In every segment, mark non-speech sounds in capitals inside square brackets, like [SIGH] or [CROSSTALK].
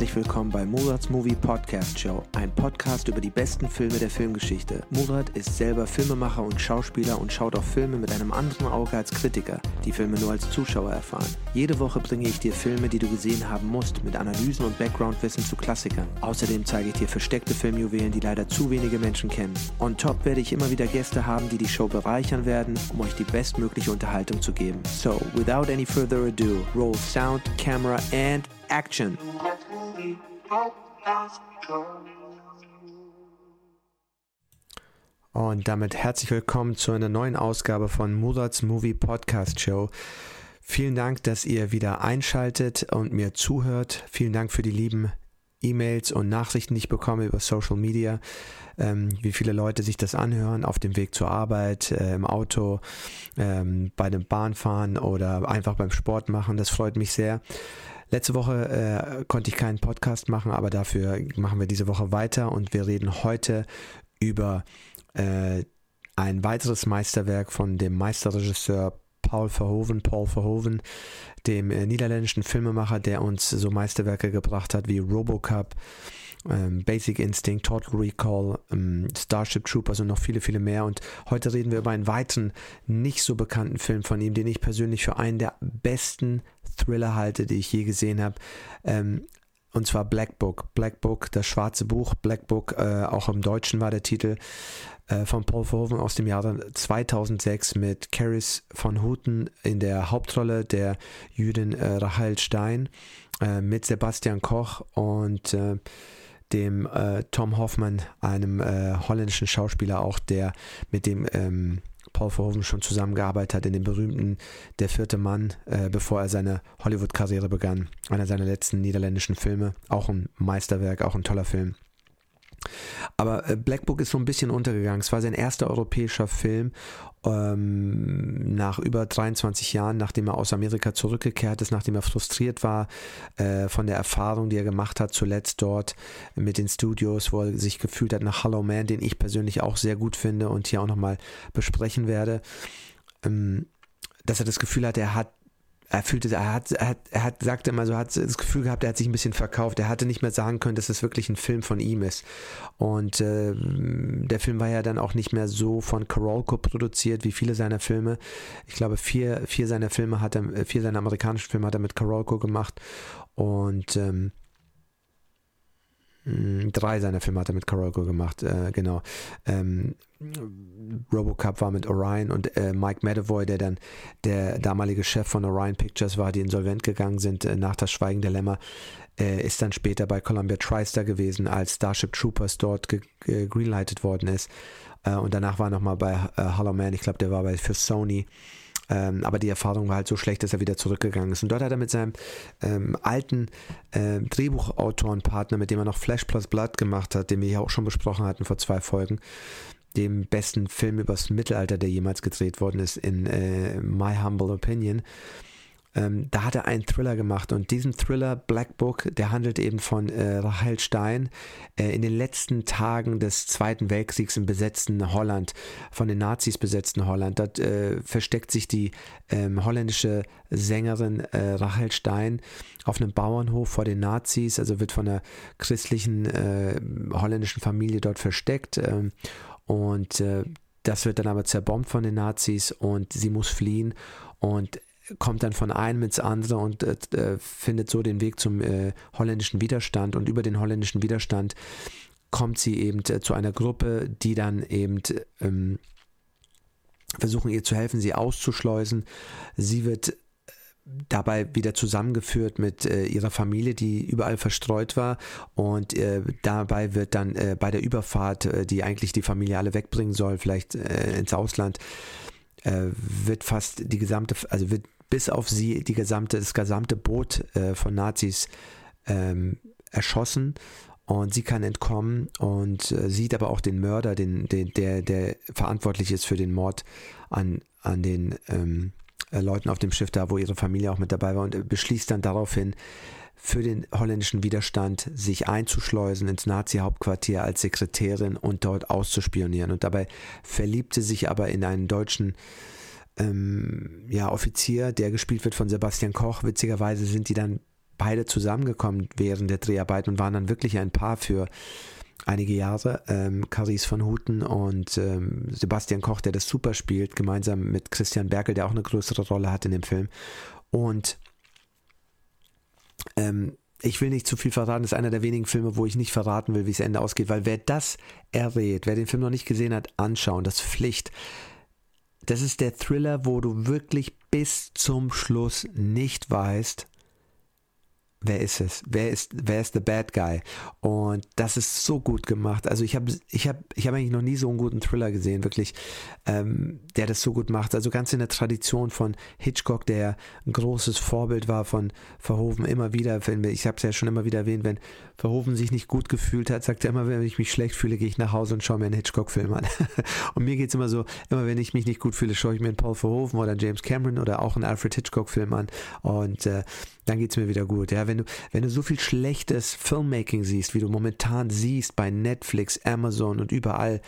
herzlich willkommen bei Murats Movie Podcast Show, ein Podcast über die besten Filme der Filmgeschichte. Murat ist selber Filmemacher und Schauspieler und schaut auf Filme mit einem anderen Auge als Kritiker, die Filme nur als Zuschauer erfahren. Jede Woche bringe ich dir Filme, die du gesehen haben musst, mit Analysen und Backgroundwissen zu Klassikern. Außerdem zeige ich dir versteckte Filmjuwelen, die leider zu wenige Menschen kennen. On top werde ich immer wieder Gäste haben, die die Show bereichern werden, um euch die bestmögliche Unterhaltung zu geben. So, without any further ado, roll sound, camera and action. Und damit herzlich willkommen zu einer neuen Ausgabe von Murats Movie Podcast Show. Vielen Dank, dass ihr wieder einschaltet und mir zuhört. Vielen Dank für die lieben E-Mails und Nachrichten, die ich bekomme über Social Media, ähm, wie viele Leute sich das anhören auf dem Weg zur Arbeit, äh, im Auto, ähm, bei dem Bahnfahren oder einfach beim Sport machen. Das freut mich sehr. Letzte Woche äh, konnte ich keinen Podcast machen, aber dafür machen wir diese Woche weiter und wir reden heute über äh, ein weiteres Meisterwerk von dem Meisterregisseur Paul Verhoeven, Paul Verhoeven, dem äh, niederländischen Filmemacher, der uns so Meisterwerke gebracht hat wie Robocop, ähm, Basic Instinct, Total Recall, ähm, Starship Troopers und noch viele, viele mehr. Und heute reden wir über einen weiteren, nicht so bekannten Film von ihm, den ich persönlich für einen der besten Thriller halte, die ich je gesehen habe. Ähm, und zwar Black Book. Black Book, das schwarze Buch. Black Book, äh, auch im Deutschen war der Titel äh, von Paul Verhoeven aus dem Jahre 2006 mit Caris von Houten in der Hauptrolle der Jüdin äh, Rahel Stein äh, mit Sebastian Koch und äh, dem äh, Tom Hoffman, einem äh, holländischen Schauspieler auch, der mit dem ähm, Paul Verhoeven schon zusammengearbeitet hat in dem berühmten Der vierte Mann, äh, bevor er seine Hollywood-Karriere begann. Einer seiner letzten niederländischen Filme. Auch ein Meisterwerk, auch ein toller Film. Aber äh, Black Book ist so ein bisschen untergegangen. Es war sein erster europäischer Film ähm, nach über 23 Jahren, nachdem er aus Amerika zurückgekehrt ist, nachdem er frustriert war äh, von der Erfahrung, die er gemacht hat, zuletzt dort mit den Studios, wo er sich gefühlt hat nach Hollow Man, den ich persönlich auch sehr gut finde und hier auch nochmal besprechen werde. Ähm, dass er das Gefühl hat, er hat er fühlte, er hat, er hat, er hat, sagte immer so, hat das Gefühl gehabt, er hat sich ein bisschen verkauft. Er hatte nicht mehr sagen können, dass es wirklich ein Film von ihm ist. Und äh, der Film war ja dann auch nicht mehr so von Carolco produziert wie viele seiner Filme. Ich glaube, vier, vier seiner Filme hat er, vier seiner amerikanischen Filme hat er mit Carolco gemacht. Und ähm, hm, drei seiner Filme hat er mit Carolco gemacht, äh, genau. Ähm, Robocop war mit Orion und äh, Mike Medavoy, der dann der damalige Chef von Orion Pictures war, die insolvent gegangen sind äh, nach das Schweigen der Lämmer, äh, ist dann später bei Columbia TriStar gewesen, als Starship Troopers dort gegreenlightet worden ist. Äh, und danach war er nochmal bei äh, Hollow Man, ich glaube, der war bei für Sony. Ähm, aber die Erfahrung war halt so schlecht, dass er wieder zurückgegangen ist. Und dort hat er mit seinem ähm, alten äh, Drehbuchautorenpartner, mit dem er noch Flash Plus Blood gemacht hat, den wir hier auch schon besprochen hatten vor zwei Folgen, dem besten Film übers Mittelalter, der jemals gedreht worden ist, in äh, My Humble Opinion, ähm, da hat er einen Thriller gemacht und diesen Thriller Black Book, der handelt eben von äh, Rachel Stein äh, in den letzten Tagen des Zweiten Weltkriegs im besetzten Holland, von den Nazis besetzten Holland. Dort äh, versteckt sich die ähm, holländische Sängerin äh, Rachel Stein auf einem Bauernhof vor den Nazis, also wird von einer christlichen äh, holländischen Familie dort versteckt ähm, und äh, das wird dann aber zerbombt von den Nazis und sie muss fliehen und kommt dann von einem ins andere und äh, äh, findet so den Weg zum äh, holländischen Widerstand und über den holländischen Widerstand kommt sie eben äh, zu einer Gruppe, die dann eben ähm, versuchen ihr zu helfen, sie auszuschleusen. Sie wird äh, dabei wieder zusammengeführt mit äh, ihrer Familie, die überall verstreut war. Und äh, dabei wird dann äh, bei der Überfahrt, die eigentlich die Familie alle wegbringen soll, vielleicht ins Ausland, wird fast die gesamte, also wird bis auf sie die gesamte, das gesamte Boot äh, von Nazis ähm, erschossen und sie kann entkommen und äh, sieht aber auch den Mörder, den, den, der, der verantwortlich ist für den Mord an, an den ähm, äh, Leuten auf dem Schiff da, wo ihre Familie auch mit dabei war und beschließt dann daraufhin, für den holländischen Widerstand sich einzuschleusen ins Nazi-Hauptquartier als Sekretärin und dort auszuspionieren. Und dabei verliebte sich aber in einen deutschen ähm, ja, Offizier, der gespielt wird von Sebastian Koch. Witzigerweise sind die dann beide zusammengekommen während der Dreharbeiten und waren dann wirklich ein Paar für einige Jahre. Ähm, Caris von Houten und ähm, Sebastian Koch, der das super spielt, gemeinsam mit Christian Berkel, der auch eine größere Rolle hat in dem Film. Und ähm, ich will nicht zu viel verraten, das ist einer der wenigen Filme, wo ich nicht verraten will, wie es Ende ausgeht, weil wer das errät, wer den Film noch nicht gesehen hat, anschauen, das Pflicht. Das ist der Thriller, wo du wirklich bis zum Schluss nicht weißt, wer ist es? Wer ist, wer ist the bad guy? Und das ist so gut gemacht. Also ich habe ich hab, ich hab eigentlich noch nie so einen guten Thriller gesehen, wirklich, ähm, der das so gut macht. Also ganz in der Tradition von Hitchcock, der ein großes Vorbild war von Verhoeven, immer wieder, ich habe es ja schon immer wieder erwähnt, wenn Verhoeven sich nicht gut gefühlt hat, sagt er immer, wenn ich mich schlecht fühle, gehe ich nach Hause und schaue mir einen Hitchcock-Film an. [LAUGHS] und mir geht es immer so, immer wenn ich mich nicht gut fühle, schaue ich mir einen Paul Verhoeven oder einen James Cameron oder auch einen Alfred Hitchcock-Film an. Und äh, dann geht es mir wieder gut. Ja, wenn du, wenn du so viel schlechtes Filmmaking siehst, wie du momentan siehst bei Netflix, Amazon und überall,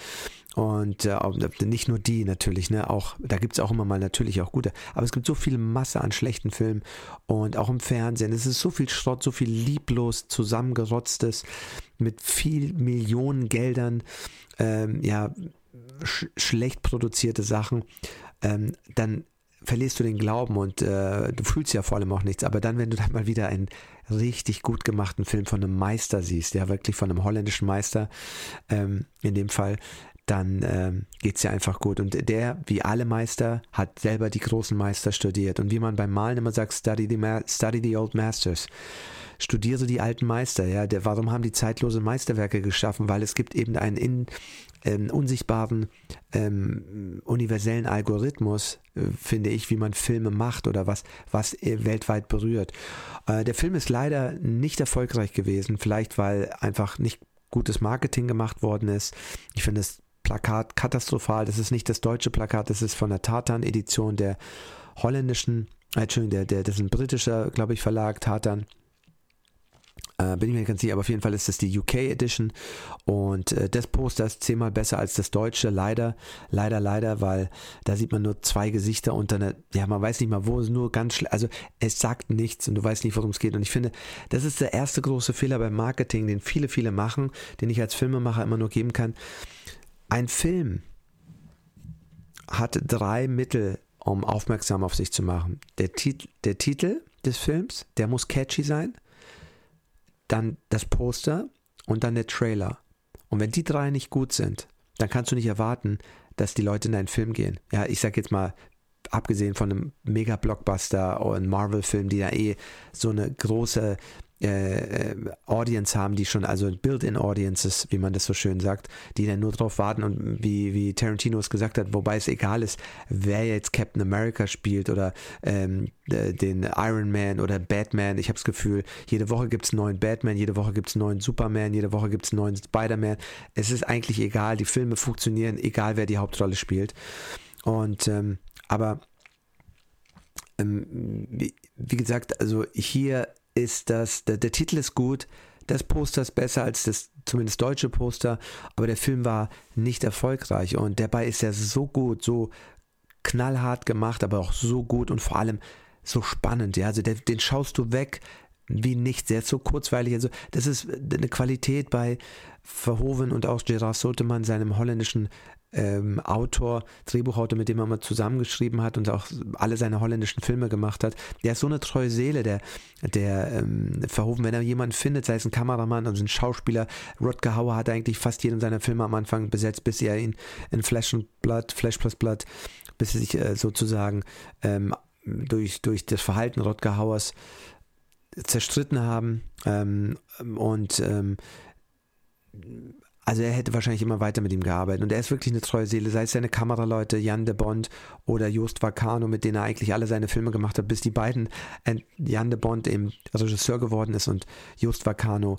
und äh, nicht nur die natürlich, ne? Auch, da gibt es auch immer mal natürlich auch gute. Aber es gibt so viel Masse an schlechten Filmen und auch im Fernsehen. Es ist so viel Schrott, so viel lieblos zusammengerotztes mit viel Millionen Geldern, ähm, ja, sch schlecht produzierte Sachen. Ähm, dann verlierst du den Glauben und äh, du fühlst ja vor allem auch nichts. Aber dann, wenn du dann mal wieder einen richtig gut gemachten Film von einem Meister siehst, ja wirklich von einem holländischen Meister, ähm, in dem Fall, dann ähm, geht es ja einfach gut. Und der, wie alle Meister, hat selber die großen Meister studiert. Und wie man beim Malen immer sagt, study the, study the old masters. Studiere die alten Meister. Ja, der, warum haben die zeitlose Meisterwerke geschaffen? Weil es gibt eben einen in, ähm, unsichtbaren ähm, universellen Algorithmus, äh, finde ich, wie man Filme macht oder was, was äh, weltweit berührt. Äh, der Film ist leider nicht erfolgreich gewesen, vielleicht weil einfach nicht gutes Marketing gemacht worden ist. Ich finde das Plakat katastrophal. Das ist nicht das deutsche Plakat, das ist von der Tartan-Edition der holländischen, äh, Entschuldigung, der, der, das ist ein britischer, glaube ich, Verlag, Tartan. Äh, bin ich mir nicht ganz sicher, aber auf jeden Fall ist das die UK Edition und äh, das Poster ist zehnmal besser als das deutsche, leider, leider, leider, weil da sieht man nur zwei Gesichter und dann, ja, man weiß nicht mal, wo es nur ganz also es sagt nichts und du weißt nicht, worum es geht und ich finde, das ist der erste große Fehler beim Marketing, den viele, viele machen, den ich als Filmemacher immer nur geben kann. Ein Film hat drei Mittel, um aufmerksam auf sich zu machen. Der, Tit der Titel des Films, der muss catchy sein dann das Poster und dann der Trailer. Und wenn die drei nicht gut sind, dann kannst du nicht erwarten, dass die Leute in einen Film gehen. Ja, ich sag jetzt mal, abgesehen von einem Mega-Blockbuster oder einem Marvel-Film, die da eh so eine große äh, Audience haben, die schon, also Build-in-Audiences, wie man das so schön sagt, die dann nur drauf warten und wie, wie Tarantino es gesagt hat, wobei es egal ist, wer jetzt Captain America spielt oder ähm, den Iron Man oder Batman. Ich habe das Gefühl, jede Woche gibt es neuen Batman, jede Woche gibt es neuen Superman, jede Woche gibt es neuen Spider-Man. Es ist eigentlich egal, die Filme funktionieren, egal wer die Hauptrolle spielt. Und ähm, aber ähm, wie, wie gesagt, also hier ist das, der, der Titel ist gut, das Poster ist besser als das zumindest deutsche Poster, aber der Film war nicht erfolgreich und dabei ist er so gut, so knallhart gemacht, aber auch so gut und vor allem so spannend. Ja, also der, den schaust du weg wie nichts. Der ist so kurzweilig. Also das ist eine Qualität bei Verhoeven und auch Gerard Sotemann, seinem holländischen ähm, Autor, Drehbuchautor, mit dem er mal zusammengeschrieben hat und auch alle seine holländischen Filme gemacht hat. Der ist so eine treue Seele, der, der ähm, Verhoeven, wenn er jemanden findet, sei es ein Kameramann oder ein Schauspieler. Rodger Hauer hat eigentlich fast jeden seiner Filme am Anfang besetzt, bis er ihn in Flash and Blood, Flash plus Blood, bis er sich äh, sozusagen ähm, durch, durch das Verhalten Rodger Hauers zerstritten haben ähm, und ähm, also er hätte wahrscheinlich immer weiter mit ihm gearbeitet. Und er ist wirklich eine treue Seele, sei es seine Kameraleute Jan de Bond oder Just Vacano, mit denen er eigentlich alle seine Filme gemacht hat, bis die beiden, äh, Jan de Bond eben Regisseur geworden ist und Just Vacano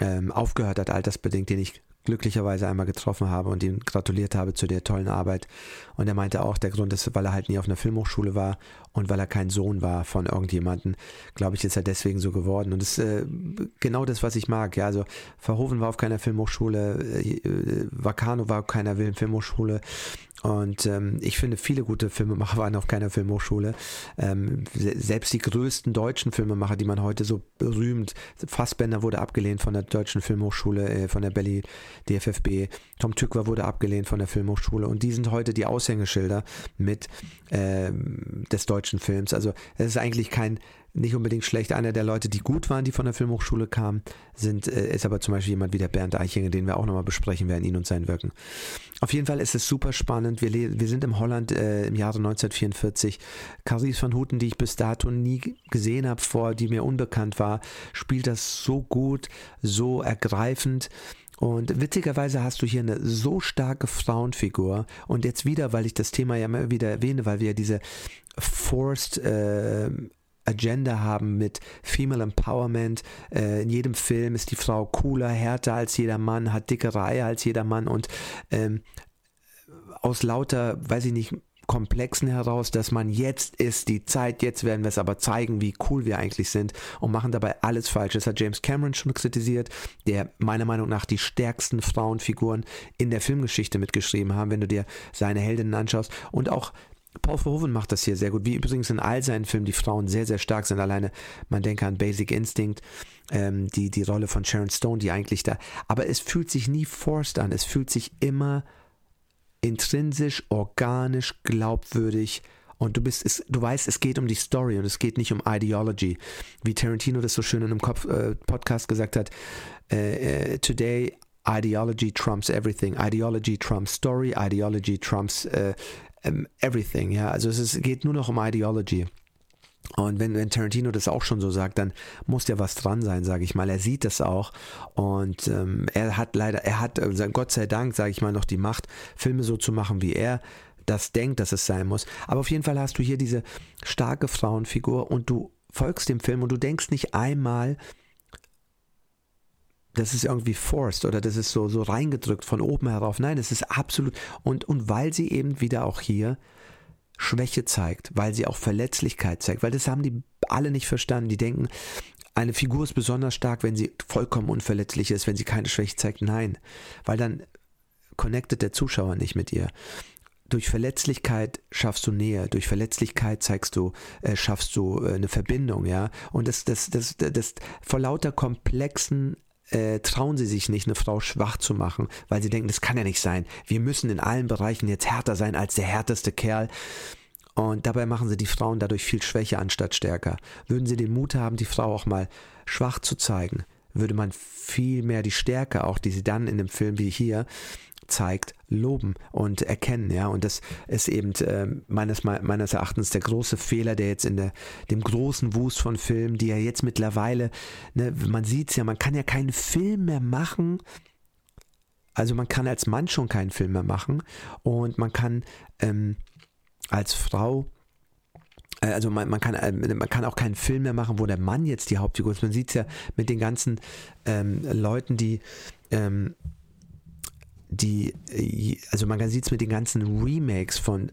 ähm, aufgehört hat, altersbedingt, den ich glücklicherweise einmal getroffen habe und ihm gratuliert habe zu der tollen Arbeit. Und er meinte auch, der Grund ist, weil er halt nie auf einer Filmhochschule war und weil er kein Sohn war von irgendjemanden, glaube ich, ist er deswegen so geworden. Und das ist äh, genau das, was ich mag. Ja, also Verhoeven war auf keiner Filmhochschule, äh, Vacano war auf keiner Filmhochschule. Und ähm, ich finde, viele gute Filmemacher waren auf keiner Filmhochschule. Ähm, selbst die größten deutschen Filmemacher, die man heute so berühmt, Fassbender wurde abgelehnt von der Deutschen Filmhochschule, äh, von der Berlin DFFB. Tom Tückwer wurde abgelehnt von der Filmhochschule. Und die sind heute die Aushängeschilder mit äh, des deutschen Films. Also es ist eigentlich kein nicht unbedingt schlecht. Einer der Leute, die gut waren, die von der Filmhochschule kamen, sind, äh, ist aber zum Beispiel jemand wie der Bernd Eichinger, den wir auch nochmal besprechen werden, ihn und sein Wirken. Auf jeden Fall ist es super spannend. Wir, wir sind im Holland äh, im Jahre 1944. Caris van Houten, die ich bis dato nie gesehen habe, vor, die mir unbekannt war, spielt das so gut, so ergreifend. Und witzigerweise hast du hier eine so starke Frauenfigur. Und jetzt wieder, weil ich das Thema ja immer wieder erwähne, weil wir diese Forced äh, Agenda haben mit Female Empowerment. Äh, in jedem Film ist die Frau cooler, härter als jeder Mann, hat dickere Eier als jeder Mann und ähm, aus lauter, weiß ich nicht, Komplexen heraus, dass man jetzt ist die Zeit, jetzt werden wir es aber zeigen, wie cool wir eigentlich sind und machen dabei alles falsch. Das hat James Cameron schon kritisiert, der meiner Meinung nach die stärksten Frauenfiguren in der Filmgeschichte mitgeschrieben haben, wenn du dir seine Heldinnen anschaust und auch Paul Verhoeven macht das hier sehr gut, wie übrigens in all seinen Filmen die Frauen sehr, sehr stark sind. Alleine, man denke an Basic Instinct, ähm, die, die Rolle von Sharon Stone, die eigentlich da, aber es fühlt sich nie forced an, es fühlt sich immer intrinsisch, organisch, glaubwürdig und du bist, es, du weißt, es geht um die Story und es geht nicht um Ideology. Wie Tarantino das so schön in einem Kopf, äh, Podcast gesagt hat, äh, äh, today Ideology trumps everything. Ideology trumps Story, Ideology trumps äh, um, everything, ja. Also es ist, geht nur noch um Ideology. Und wenn, wenn Tarantino das auch schon so sagt, dann muss ja was dran sein, sage ich mal. Er sieht das auch und ähm, er hat leider, er hat, äh, Gott sei Dank, sage ich mal, noch die Macht, Filme so zu machen, wie er das denkt, dass es sein muss. Aber auf jeden Fall hast du hier diese starke Frauenfigur und du folgst dem Film und du denkst nicht einmal, das ist irgendwie forced oder das ist so, so reingedrückt von oben herauf. Nein, es ist absolut. Und, und weil sie eben wieder auch hier Schwäche zeigt, weil sie auch Verletzlichkeit zeigt, weil das haben die alle nicht verstanden. Die denken, eine Figur ist besonders stark, wenn sie vollkommen unverletzlich ist, wenn sie keine Schwäche zeigt. Nein, weil dann connectet der Zuschauer nicht mit ihr. Durch Verletzlichkeit schaffst du Nähe, durch Verletzlichkeit zeigst du, äh, schaffst du äh, eine Verbindung, ja. Und das, das, das, das, das vor lauter komplexen äh, trauen sie sich nicht, eine Frau schwach zu machen, weil sie denken, das kann ja nicht sein. Wir müssen in allen Bereichen jetzt härter sein als der härteste Kerl. Und dabei machen sie die Frauen dadurch viel schwächer anstatt stärker. Würden sie den Mut haben, die Frau auch mal schwach zu zeigen, würde man viel mehr die Stärke, auch die sie dann in dem Film wie hier zeigt, loben und erkennen, ja. Und das ist eben äh, meines, meines Erachtens der große Fehler, der jetzt in der, dem großen Wust von Filmen, die ja jetzt mittlerweile, ne, man sieht es ja, man kann ja keinen Film mehr machen. Also man kann als Mann schon keinen Film mehr machen und man kann ähm, als Frau äh, also man, man, kann, äh, man kann auch keinen Film mehr machen, wo der Mann jetzt die Hauptfigur ist. Man sieht es ja mit den ganzen ähm, Leuten, die ähm, die, äh, also man sieht es mit den ganzen Remakes von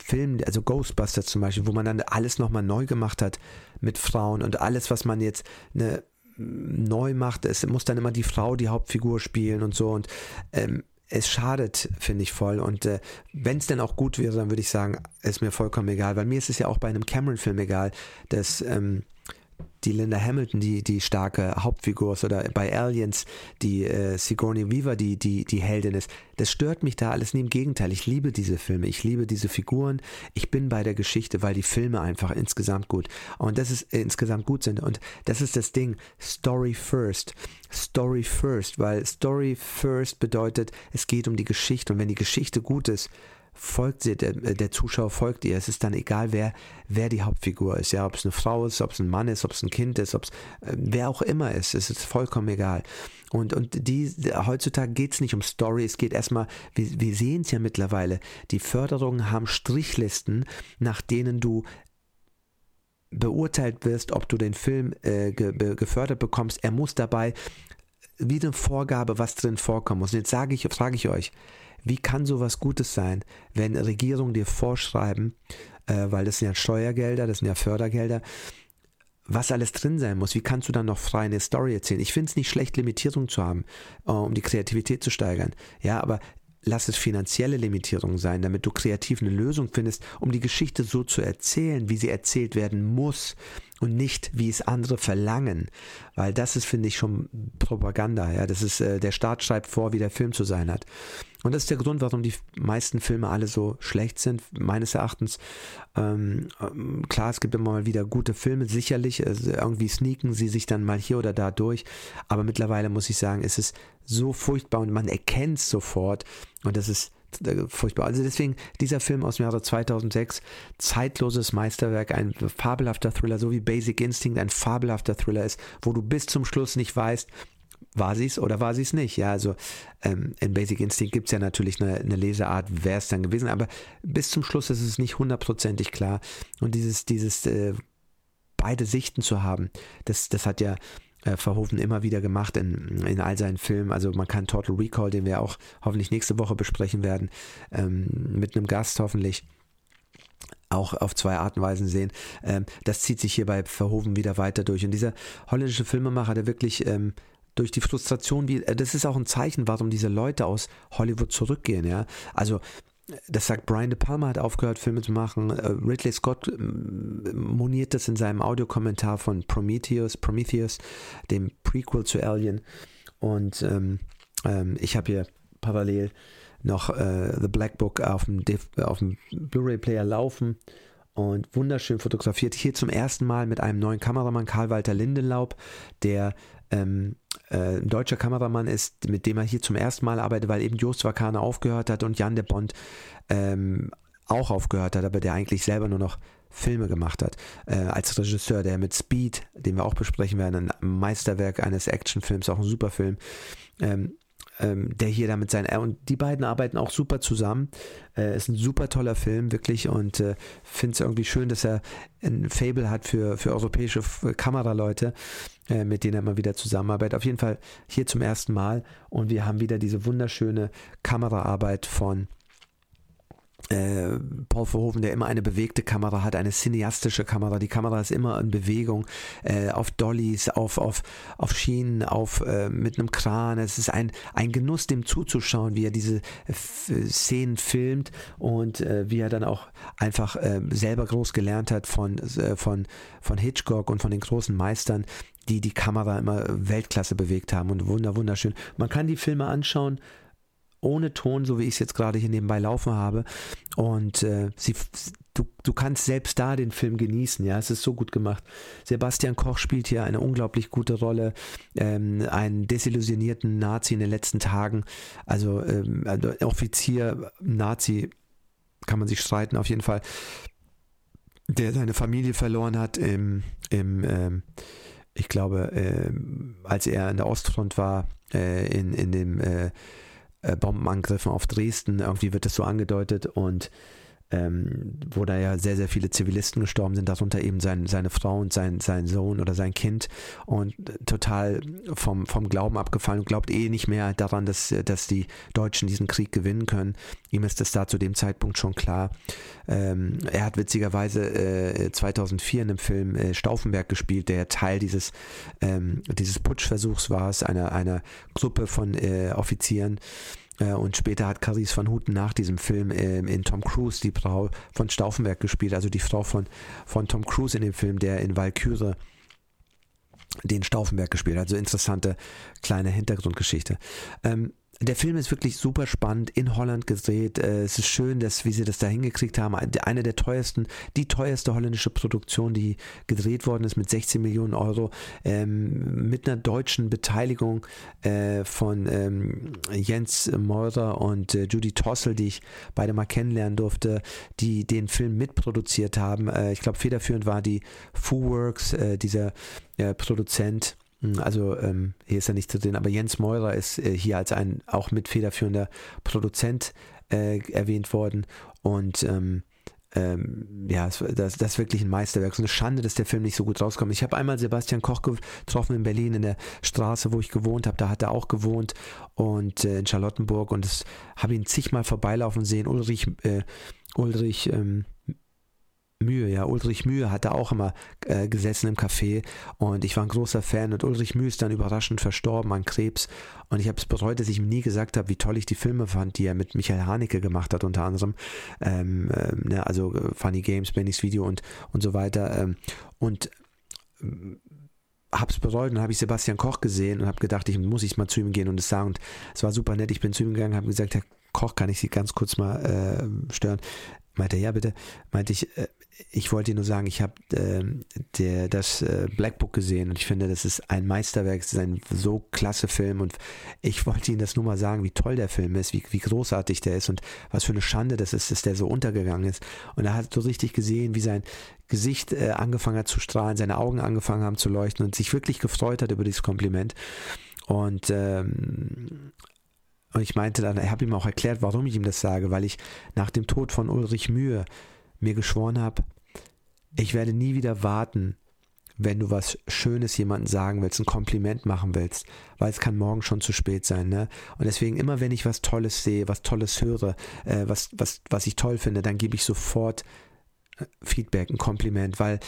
Filmen, also Ghostbusters zum Beispiel, wo man dann alles nochmal neu gemacht hat mit Frauen und alles, was man jetzt ne, neu macht, es muss dann immer die Frau die Hauptfigur spielen und so und ähm, es schadet, finde ich voll. Und äh, wenn es denn auch gut wäre, dann würde ich sagen, ist mir vollkommen egal. Weil mir ist es ja auch bei einem Cameron-Film egal, dass ähm, die Linda Hamilton, die, die starke Hauptfigur ist, oder bei Aliens, die äh, Sigourney Weaver, die, die, die Heldin ist. Das stört mich da alles nie. Im Gegenteil, ich liebe diese Filme, ich liebe diese Figuren. Ich bin bei der Geschichte, weil die Filme einfach insgesamt gut und das ist äh, insgesamt gut sind. Und das ist das Ding. Story first. Story first, weil Story first bedeutet, es geht um die Geschichte. Und wenn die Geschichte gut ist, folgt sie, der, der, Zuschauer folgt ihr. Es ist dann egal, wer, wer die Hauptfigur ist. Ja, ob es eine Frau ist, ob es ein Mann ist, ob es ein Kind ist, ob es äh, wer auch immer ist. Es ist vollkommen egal. Und, und die, heutzutage geht es nicht um Story, es geht erstmal, wir, wir sehen es ja mittlerweile, die Förderungen haben Strichlisten, nach denen du beurteilt wirst, ob du den Film äh, ge, gefördert bekommst. Er muss dabei wie eine Vorgabe, was drin vorkommen muss. Und jetzt sage ich, frage ich euch, wie kann sowas Gutes sein, wenn Regierungen dir vorschreiben, äh, weil das sind ja Steuergelder, das sind ja Fördergelder, was alles drin sein muss. Wie kannst du dann noch frei eine Story erzählen? Ich finde es nicht schlecht, Limitierung zu haben, äh, um die Kreativität zu steigern. Ja, aber lass es finanzielle Limitierungen sein, damit du kreativ eine Lösung findest, um die Geschichte so zu erzählen, wie sie erzählt werden muss und nicht, wie es andere verlangen. Weil das ist, finde ich, schon Propaganda. Ja, das ist, äh, der Staat schreibt vor, wie der Film zu sein hat. Und das ist der Grund, warum die meisten Filme alle so schlecht sind, meines Erachtens. Ähm, ähm, klar, es gibt immer mal wieder gute Filme, sicherlich. Also irgendwie sneaken sie sich dann mal hier oder da durch. Aber mittlerweile muss ich sagen, es ist so furchtbar und man erkennt es sofort. Und das ist furchtbar. Also deswegen dieser Film aus dem Jahre 2006, zeitloses Meisterwerk, ein fabelhafter Thriller, so wie Basic Instinct ein fabelhafter Thriller ist, wo du bis zum Schluss nicht weißt, war sie es oder war sie es nicht? Ja, also ähm, in Basic Instinct gibt es ja natürlich eine, eine Leseart, wer es dann gewesen, aber bis zum Schluss ist es nicht hundertprozentig klar. Und dieses, dieses äh, beide Sichten zu haben, das, das hat ja äh, Verhoeven immer wieder gemacht in, in all seinen Filmen. Also man kann Total Recall, den wir auch hoffentlich nächste Woche besprechen werden, ähm, mit einem Gast hoffentlich auch auf zwei Arten und Weisen sehen. Ähm, das zieht sich hier bei Verhoeven wieder weiter durch. Und dieser holländische Filmemacher, der wirklich ähm, durch die Frustration, wie, äh, das ist auch ein Zeichen, warum diese Leute aus Hollywood zurückgehen, ja. Also das sagt Brian De Palma hat aufgehört, Filme zu machen. Äh, Ridley Scott moniert das in seinem Audiokommentar von Prometheus, Prometheus, dem Prequel zu Alien. Und ähm, ähm, ich habe hier parallel noch äh, The Black Book auf dem, auf dem Blu-ray-Player laufen und wunderschön fotografiert. Hier zum ersten Mal mit einem neuen Kameramann, Karl Walter Lindenlaub, der ähm, äh, ein deutscher Kameramann ist, mit dem er hier zum ersten Mal arbeitet, weil eben Jost Vakane aufgehört hat und Jan de Bond ähm, auch aufgehört hat, aber der eigentlich selber nur noch Filme gemacht hat. Äh, als Regisseur, der mit Speed, den wir auch besprechen werden, ein Meisterwerk eines Actionfilms, auch ein super Film, ähm, ähm, der hier damit sein, und die beiden arbeiten auch super zusammen. Äh, ist ein super toller Film, wirklich, und äh, finde es irgendwie schön, dass er ein Fable hat für, für europäische Kameraleute, äh, mit denen er immer wieder zusammenarbeitet. Auf jeden Fall hier zum ersten Mal und wir haben wieder diese wunderschöne Kameraarbeit von äh, Paul Verhoeven, der immer eine bewegte Kamera hat, eine cineastische Kamera. Die Kamera ist immer in Bewegung, äh, auf Dollys, auf, auf, auf Schienen, auf, äh, mit einem Kran. Es ist ein, ein Genuss, dem zuzuschauen, wie er diese äh, Szenen filmt und äh, wie er dann auch einfach äh, selber groß gelernt hat von, von, von Hitchcock und von den großen Meistern, die die Kamera immer Weltklasse bewegt haben und wunder, wunderschön. Man kann die Filme anschauen, ohne Ton, so wie ich es jetzt gerade hier nebenbei laufen habe. Und äh, sie, du, du kannst selbst da den Film genießen, ja, es ist so gut gemacht. Sebastian Koch spielt hier eine unglaublich gute Rolle, ähm, einen desillusionierten Nazi in den letzten Tagen, also, ähm, also Offizier, Nazi, kann man sich streiten auf jeden Fall, der seine Familie verloren hat im, im ähm, ich glaube, äh, als er an der Ostfront war, äh, in, in dem äh, Bombenangriffen auf Dresden, irgendwie wird das so angedeutet und ähm, wo da ja sehr, sehr viele Zivilisten gestorben sind, darunter eben sein, seine Frau und sein, sein Sohn oder sein Kind und total vom, vom Glauben abgefallen und glaubt eh nicht mehr daran, dass, dass die Deutschen diesen Krieg gewinnen können. Ihm ist das da zu dem Zeitpunkt schon klar. Ähm, er hat witzigerweise äh, 2004 in einem Film äh, Stauffenberg gespielt, der Teil dieses, ähm, dieses Putschversuchs war, es einer, einer Gruppe von äh, Offizieren, äh, und später hat Caris van Houten nach diesem Film ähm, in Tom Cruise die Frau von Stauffenberg gespielt, also die Frau von, von Tom Cruise in dem Film, der in Valkyrie den Stauffenberg gespielt hat. Also interessante kleine Hintergrundgeschichte. Ähm, der Film ist wirklich super spannend, in Holland gedreht. Äh, es ist schön, dass, wie sie das da hingekriegt haben. Eine der teuersten, die teuerste holländische Produktion, die gedreht worden ist mit 16 Millionen Euro, ähm, mit einer deutschen Beteiligung äh, von ähm, Jens Meurer und äh, Judy Tossel, die ich beide mal kennenlernen durfte, die den Film mitproduziert haben. Äh, ich glaube, federführend war die Foo Works, äh, dieser äh, Produzent also ähm, hier ist er nicht zu sehen, aber Jens Meurer ist äh, hier als ein auch mit federführender Produzent äh, erwähnt worden und ähm, ähm, ja, das, das ist wirklich ein Meisterwerk. Es ist eine Schande, dass der Film nicht so gut rauskommt. Ich habe einmal Sebastian Koch getroffen in Berlin, in der Straße, wo ich gewohnt habe. Da hat er auch gewohnt und äh, in Charlottenburg und habe ihn zigmal vorbeilaufen sehen. Ulrich, äh, Ulrich ähm, Mühe, ja, Ulrich Mühe hat da auch immer äh, gesessen im Café und ich war ein großer Fan und Ulrich Mühe ist dann überraschend verstorben an Krebs und ich habe es bereut, dass ich ihm nie gesagt habe, wie toll ich die Filme fand, die er mit Michael Haneke gemacht hat, unter anderem, ähm, äh, ne, also äh, Funny Games, Bennys Video und, und so weiter ähm, und äh, hab's bereut und habe ich Sebastian Koch gesehen und habe gedacht, ich muss ich mal zu ihm gehen und es sagen und es war super nett, ich bin zu ihm gegangen, habe gesagt, Herr Koch, kann ich Sie ganz kurz mal äh, stören? Meinte er, ja bitte. Meinte ich, äh, ich wollte Ihnen nur sagen, ich habe äh, das äh, Black Book gesehen und ich finde, das ist ein Meisterwerk, es ist ein so klasse Film und ich wollte Ihnen das nur mal sagen, wie toll der Film ist, wie, wie großartig der ist und was für eine Schande das ist, dass der so untergegangen ist. Und er hat so richtig gesehen, wie sein Gesicht äh, angefangen hat zu strahlen, seine Augen angefangen haben zu leuchten und sich wirklich gefreut hat über dieses Kompliment. Und ähm, und ich meinte dann, ich habe ihm auch erklärt, warum ich ihm das sage, weil ich nach dem Tod von Ulrich Mühe mir geschworen habe, ich werde nie wieder warten, wenn du was Schönes jemandem sagen willst, ein Kompliment machen willst, weil es kann morgen schon zu spät sein. Ne? Und deswegen immer, wenn ich was Tolles sehe, was Tolles höre, äh, was, was, was ich toll finde, dann gebe ich sofort äh, Feedback, ein Kompliment, weil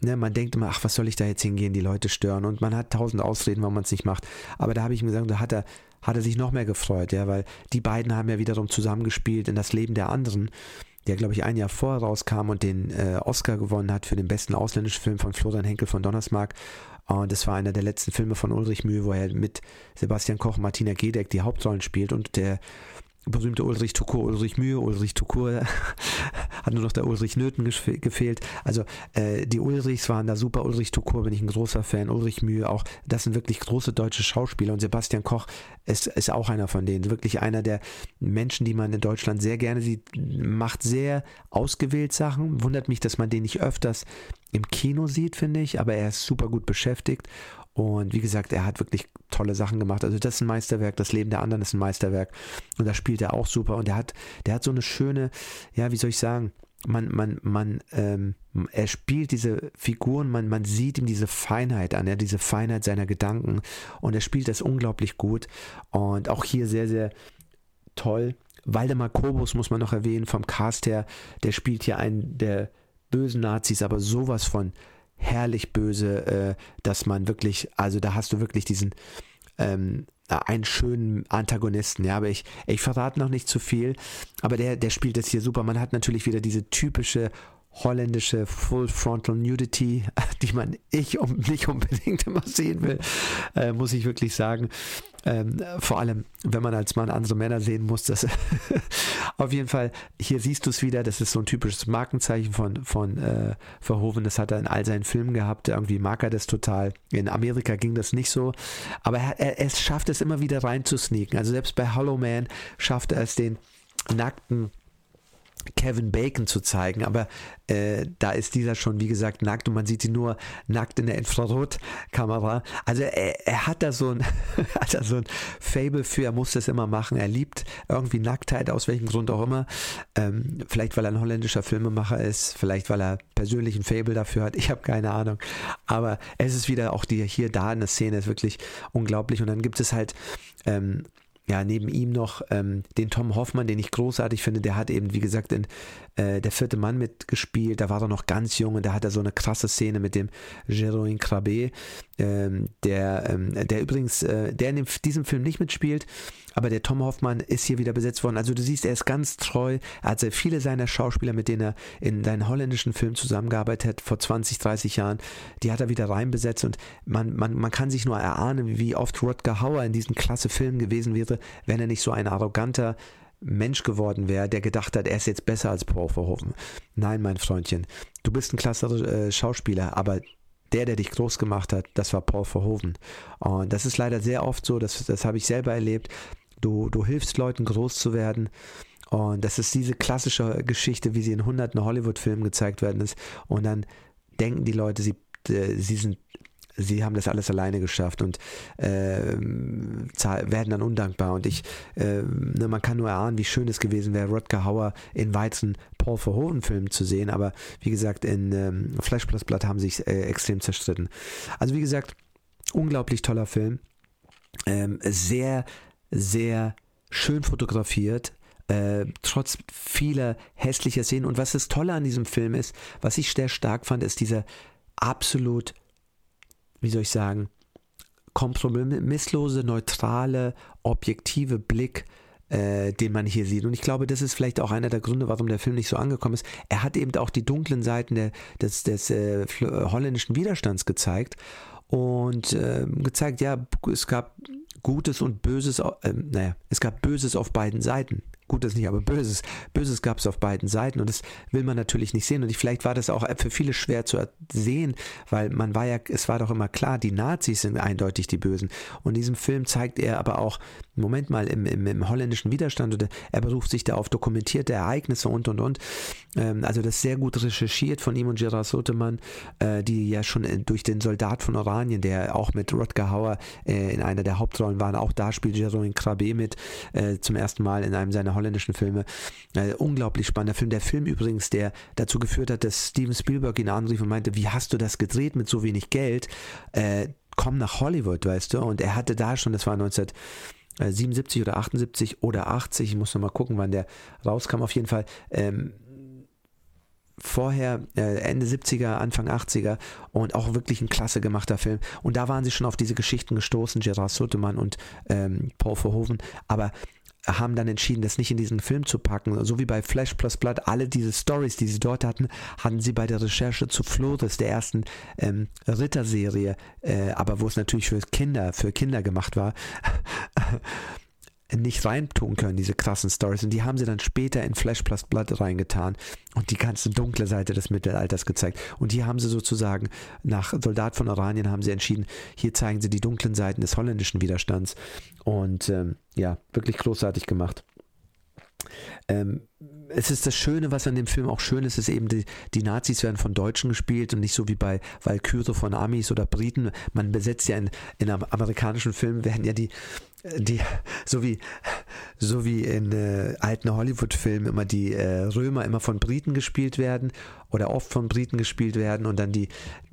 ne, man denkt immer, ach, was soll ich da jetzt hingehen, die Leute stören und man hat tausend Ausreden, warum man es nicht macht. Aber da habe ich mir gesagt, da hat er, hat er sich noch mehr gefreut, ja, weil die beiden haben ja wiederum zusammengespielt in das Leben der anderen der glaube ich ein Jahr vorher rauskam und den äh, Oscar gewonnen hat für den besten ausländischen Film von Florian Henkel von Donnersmarck. Und das war einer der letzten Filme von Ulrich Mühe, wo er mit Sebastian Koch und Martina Gedeck die Hauptrollen spielt und der berühmte Ulrich Tukur, Ulrich Mühe, Ulrich Tukur, [LAUGHS] hat nur noch der Ulrich Nöten gefehlt. Also äh, die Ulrichs waren da super. Ulrich Tukur bin ich ein großer Fan. Ulrich Mühe auch. Das sind wirklich große deutsche Schauspieler. Und Sebastian Koch ist, ist auch einer von denen. Wirklich einer der Menschen, die man in Deutschland sehr gerne sieht. Macht sehr ausgewählt Sachen. Wundert mich, dass man den nicht öfters im Kino sieht, finde ich. Aber er ist super gut beschäftigt. Und wie gesagt, er hat wirklich tolle Sachen gemacht. Also das ist ein Meisterwerk, das Leben der anderen ist ein Meisterwerk. Und da spielt er auch super. Und er hat, der hat so eine schöne, ja, wie soll ich sagen, man, man, man, ähm, er spielt diese Figuren, man, man sieht ihm diese Feinheit an, ja, diese Feinheit seiner Gedanken und er spielt das unglaublich gut und auch hier sehr, sehr toll. Waldemar Kobus muss man noch erwähnen, vom Cast her, der spielt hier einen der bösen Nazis, aber sowas von herrlich böse, äh, dass man wirklich, also da hast du wirklich diesen ähm, einen schönen Antagonisten, ja, aber ich, ich verrate noch nicht zu viel, aber der, der spielt das hier super. Man hat natürlich wieder diese typische holländische Full Frontal Nudity, [LAUGHS] die man ich um, nicht unbedingt immer sehen will, äh, muss ich wirklich sagen. Ähm, vor allem, wenn man als Mann andere Männer sehen muss, das [LAUGHS] auf jeden Fall, hier siehst du es wieder, das ist so ein typisches Markenzeichen von, von äh, Verhoeven, das hat er in all seinen Filmen gehabt, irgendwie mag er das total. In Amerika ging das nicht so, aber er, er, er schafft es immer wieder rein zu sneaken. Also selbst bei Hollow Man schafft er es den nackten Kevin Bacon zu zeigen, aber äh, da ist dieser schon, wie gesagt, nackt und man sieht ihn nur nackt in der Infrarotkamera. Also er, er, hat da so ein, [LAUGHS] hat da so ein Fable für, er muss das immer machen. Er liebt irgendwie Nacktheit, aus welchem Grund auch immer. Ähm, vielleicht, weil er ein holländischer Filmemacher ist, vielleicht, weil er persönlich ein Fable dafür hat. [LAUGHS] Ich habe keine Ahnung. Aber es ist wieder auch die hier da in der Szene ist wirklich unglaublich. Und dann gibt es halt ähm, ja, neben ihm noch ähm, den Tom Hoffmann, den ich großartig finde. Der hat eben, wie gesagt, in äh, Der vierte Mann mitgespielt. Da war er noch ganz jung und da hat er so eine krasse Szene mit dem Jeroen Krabbe, ähm, der, ähm, der übrigens, äh, der in dem, diesem Film nicht mitspielt, aber der Tom Hoffmann ist hier wieder besetzt worden. Also du siehst, er ist ganz treu. Er hat sehr viele seiner Schauspieler, mit denen er in deinen holländischen Film zusammengearbeitet hat, vor 20, 30 Jahren, die hat er wieder reinbesetzt und man, man, man kann sich nur erahnen, wie oft Rodger Hauer in diesen klasse Filmen gewesen wäre, wenn er nicht so ein arroganter, Mensch geworden wäre, der gedacht hat, er ist jetzt besser als Paul Verhoeven. Nein, mein Freundchen, du bist ein klasse äh, Schauspieler, aber der, der dich groß gemacht hat, das war Paul Verhoeven. Und das ist leider sehr oft so, das, das habe ich selber erlebt, Du, du hilfst Leuten groß zu werden. Und das ist diese klassische Geschichte, wie sie in hunderten Hollywood-Filmen gezeigt werden ist. Und dann denken die Leute, sie, äh, sie sind sie haben das alles alleine geschafft und äh, werden dann undankbar. Und ich, äh, ne, man kann nur erahnen, wie schön es gewesen wäre, Rodger Hauer in weiteren Paul Verhoeven-Filmen zu sehen. Aber wie gesagt, in ähm, Flash Plus Blood haben sich äh, extrem zerstritten. Also wie gesagt, unglaublich toller Film. Ähm, sehr, sehr schön fotografiert, äh, trotz vieler hässlicher Szenen. Und was das Tolle an diesem Film ist, was ich sehr stark fand, ist dieser absolut, wie soll ich sagen, kompromisslose, neutrale, objektive Blick, äh, den man hier sieht. Und ich glaube, das ist vielleicht auch einer der Gründe, warum der Film nicht so angekommen ist. Er hat eben auch die dunklen Seiten der, des, des äh, holländischen Widerstands gezeigt und äh, gezeigt, ja, es gab Gutes und Böses, äh, naja, es gab Böses auf beiden Seiten. Gutes nicht, aber Böses. Böses gab es auf beiden Seiten und das will man natürlich nicht sehen. Und ich, vielleicht war das auch für viele schwer zu sehen, weil man war ja, es war doch immer klar, die Nazis sind eindeutig die Bösen. Und in diesem Film zeigt er aber auch, Moment mal, im, im, im holländischen Widerstand, oder er beruft sich da auf dokumentierte Ereignisse und und und. Ähm, also das ist sehr gut recherchiert von ihm und Gerard Sotemann, äh, die ja schon durch den Soldat von Oranien, der auch mit Rodger Hauer äh, in einer der Hauptrollen war, auch da spielt Jeroen Krabbe mit, äh, zum ersten Mal in einem seiner holländischen Filme. Äh, unglaublich spannender Film. Der Film übrigens, der dazu geführt hat, dass Steven Spielberg ihn anrief und meinte, wie hast du das gedreht mit so wenig Geld? Äh, komm nach Hollywood, weißt du? Und er hatte da schon, das war 1977 oder 78 oder 80, ich muss noch mal gucken, wann der rauskam, auf jeden Fall. Ähm, vorher, äh, Ende 70er, Anfang 80er und auch wirklich ein klasse gemachter Film. Und da waren sie schon auf diese Geschichten gestoßen, Gerard Suttemann und ähm, Paul Verhoeven. Aber haben dann entschieden, das nicht in diesen Film zu packen. So wie bei Flash Plus Blood, alle diese Stories, die sie dort hatten, hatten sie bei der Recherche zu Flores, der ersten ähm, Ritterserie, äh, aber wo es natürlich für Kinder, für Kinder gemacht war, nicht reintun können, diese krassen Stories. Und die haben sie dann später in Flash Plus Blood reingetan und die ganze dunkle Seite des Mittelalters gezeigt. Und hier haben sie sozusagen, nach Soldat von Oranien haben sie entschieden, hier zeigen sie die dunklen Seiten des holländischen Widerstands. Und ähm, ja, wirklich großartig gemacht. Ähm, es ist das Schöne, was an dem Film auch schön ist, ist eben, die, die Nazis werden von Deutschen gespielt und nicht so wie bei Valkyrie von Amis oder Briten. Man besetzt ja in, in amerikanischen Filmen, werden ja die, die, so wie, so wie in äh, alten Hollywood-Filmen immer die äh, Römer immer von Briten gespielt werden oder oft von Briten gespielt werden und dann die,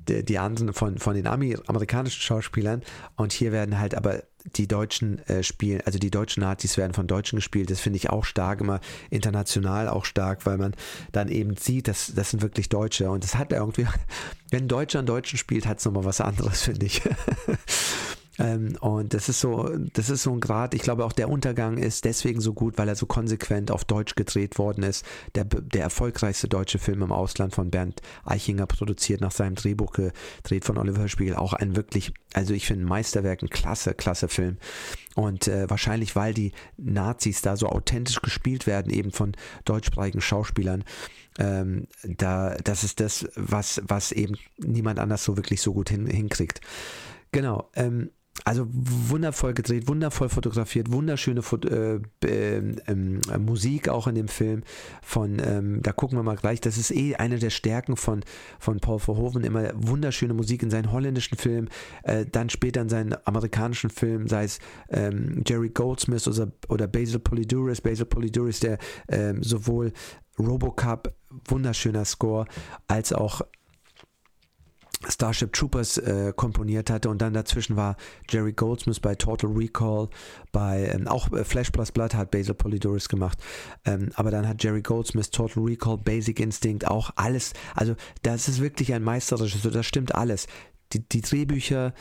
die, die anderen von, von den Ami amerikanischen Schauspielern. Und hier werden halt aber die Deutschen äh, spielen, also die deutschen Nazis werden von Deutschen gespielt. Das finde ich auch stark, immer international auch stark, weil man dann eben sieht, dass das sind wirklich Deutsche. Und das hat irgendwie, [LAUGHS] wenn ein Deutscher einen Deutschen spielt, hat es nochmal was anderes, finde ich. [LAUGHS] Ähm, und das ist so, das ist so ein Grad. Ich glaube auch der Untergang ist deswegen so gut, weil er so konsequent auf Deutsch gedreht worden ist. Der, der erfolgreichste deutsche Film im Ausland von Bernd Eichinger produziert nach seinem Drehbuch gedreht von Oliver Spiegel. Auch ein wirklich, also ich finde Meisterwerk, ein klasse, klasse Film. Und äh, wahrscheinlich, weil die Nazis da so authentisch gespielt werden, eben von deutschsprachigen Schauspielern, ähm, da, das ist das, was, was eben niemand anders so wirklich so gut hin, hinkriegt. Genau. Ähm, also wundervoll gedreht, wundervoll fotografiert, wunderschöne Fot äh, äh, äh, Musik auch in dem Film. Von, ähm, da gucken wir mal gleich. Das ist eh eine der Stärken von, von Paul Verhoeven. Immer wunderschöne Musik in seinen holländischen Filmen, äh, dann später in seinen amerikanischen Filmen, sei es ähm, Jerry Goldsmith oder, oder Basil Polyduris. Basil Polyduris, der ähm, sowohl Robocop, wunderschöner Score, als auch Starship Troopers äh, komponiert hatte. Und dann dazwischen war Jerry Goldsmith bei Total Recall, bei ähm, auch äh, Flash Plus Blood hat Basil Polydoris gemacht, ähm, aber dann hat Jerry Goldsmith Total Recall, Basic Instinct auch alles, also das ist wirklich ein Meisterregisseur, das stimmt alles. Die, die Drehbücher,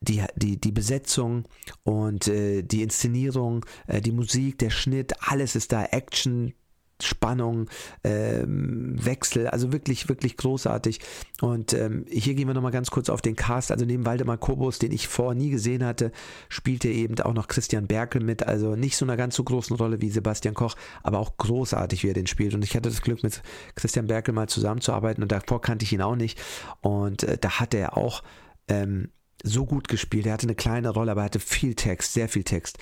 die, die, die Besetzung und äh, die Inszenierung, äh, die Musik, der Schnitt, alles ist da, Action, Spannung, ähm, Wechsel, also wirklich, wirklich großartig. Und ähm, hier gehen wir nochmal ganz kurz auf den Cast. Also neben Waldemar Kobus, den ich vorher nie gesehen hatte, spielt er eben auch noch Christian Berkel mit. Also nicht so einer ganz so großen Rolle wie Sebastian Koch, aber auch großartig, wie er den spielt. Und ich hatte das Glück, mit Christian Berkel mal zusammenzuarbeiten und davor kannte ich ihn auch nicht. Und äh, da hat er auch ähm, so gut gespielt. Er hatte eine kleine Rolle, aber er hatte viel Text, sehr viel Text.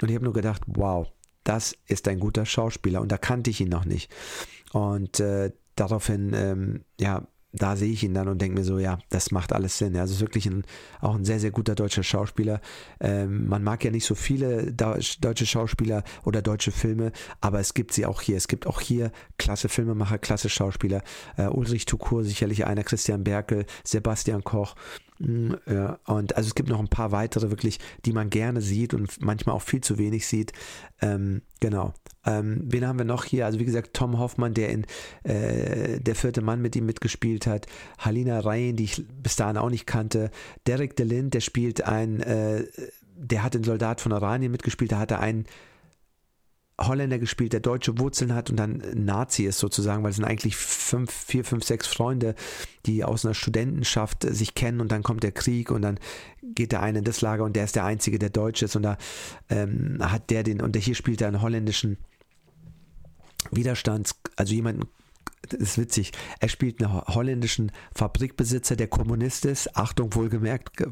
Und ich habe nur gedacht, wow, das ist ein guter Schauspieler und da kannte ich ihn noch nicht. Und äh, daraufhin, ähm, ja, da sehe ich ihn dann und denke mir so, ja, das macht alles Sinn. Also ist wirklich ein, auch ein sehr, sehr guter deutscher Schauspieler. Ähm, man mag ja nicht so viele deutsche Schauspieler oder deutsche Filme, aber es gibt sie auch hier. Es gibt auch hier klasse Filmemacher, klasse Schauspieler. Äh, Ulrich Tukur sicherlich einer, Christian Berkel, Sebastian Koch. Ja, und also es gibt noch ein paar weitere wirklich, die man gerne sieht und manchmal auch viel zu wenig sieht. Ähm, genau. Ähm, wen haben wir noch hier? Also wie gesagt, Tom Hoffmann, der in äh, Der vierte Mann mit ihm mitgespielt hat. Halina Rein, die ich bis dahin auch nicht kannte. Derek DeLind, der spielt ein, äh, der hat den Soldat von Oranien mitgespielt, da hat er einen Holländer gespielt, der deutsche Wurzeln hat und dann Nazi ist sozusagen, weil es sind eigentlich fünf, vier, fünf, sechs Freunde, die aus einer Studentenschaft sich kennen und dann kommt der Krieg und dann geht der eine in das Lager und der ist der Einzige, der Deutsch ist und da ähm, hat der den, und der hier spielt er einen holländischen Widerstands, also jemanden das ist witzig, er spielt einen holländischen Fabrikbesitzer, der Kommunist ist, Achtung wohlgemerkt,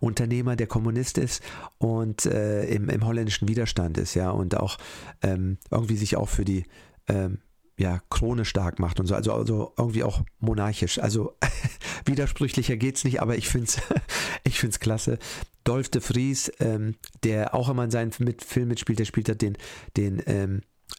Unternehmer, der Kommunist ist und äh, im, im, holländischen Widerstand ist, ja, und auch ähm, irgendwie sich auch für die ähm, ja, Krone stark macht und so, also, also irgendwie auch monarchisch. Also [LAUGHS] widersprüchlicher geht's nicht, aber ich finde es [LAUGHS] ich find's klasse. Dolph de Vries, ähm, der auch immer in seinen mit Film mitspielt, der spielt hat den, den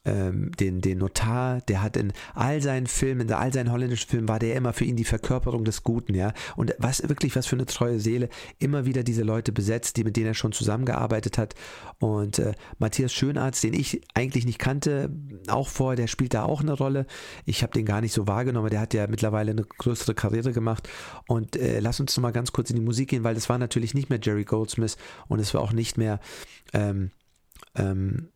ähm, den, den Notar, der hat in all seinen Filmen, in all seinen holländischen Filmen, war der immer für ihn die Verkörperung des Guten, ja. Und was wirklich was für eine treue Seele, immer wieder diese Leute besetzt, die mit denen er schon zusammengearbeitet hat. Und äh, Matthias Schönarzt, den ich eigentlich nicht kannte, auch vorher, der spielt da auch eine Rolle. Ich habe den gar nicht so wahrgenommen, der hat ja mittlerweile eine größere Karriere gemacht. Und äh, lass uns noch mal ganz kurz in die Musik gehen, weil das war natürlich nicht mehr Jerry Goldsmith und es war auch nicht mehr ähm, ähm,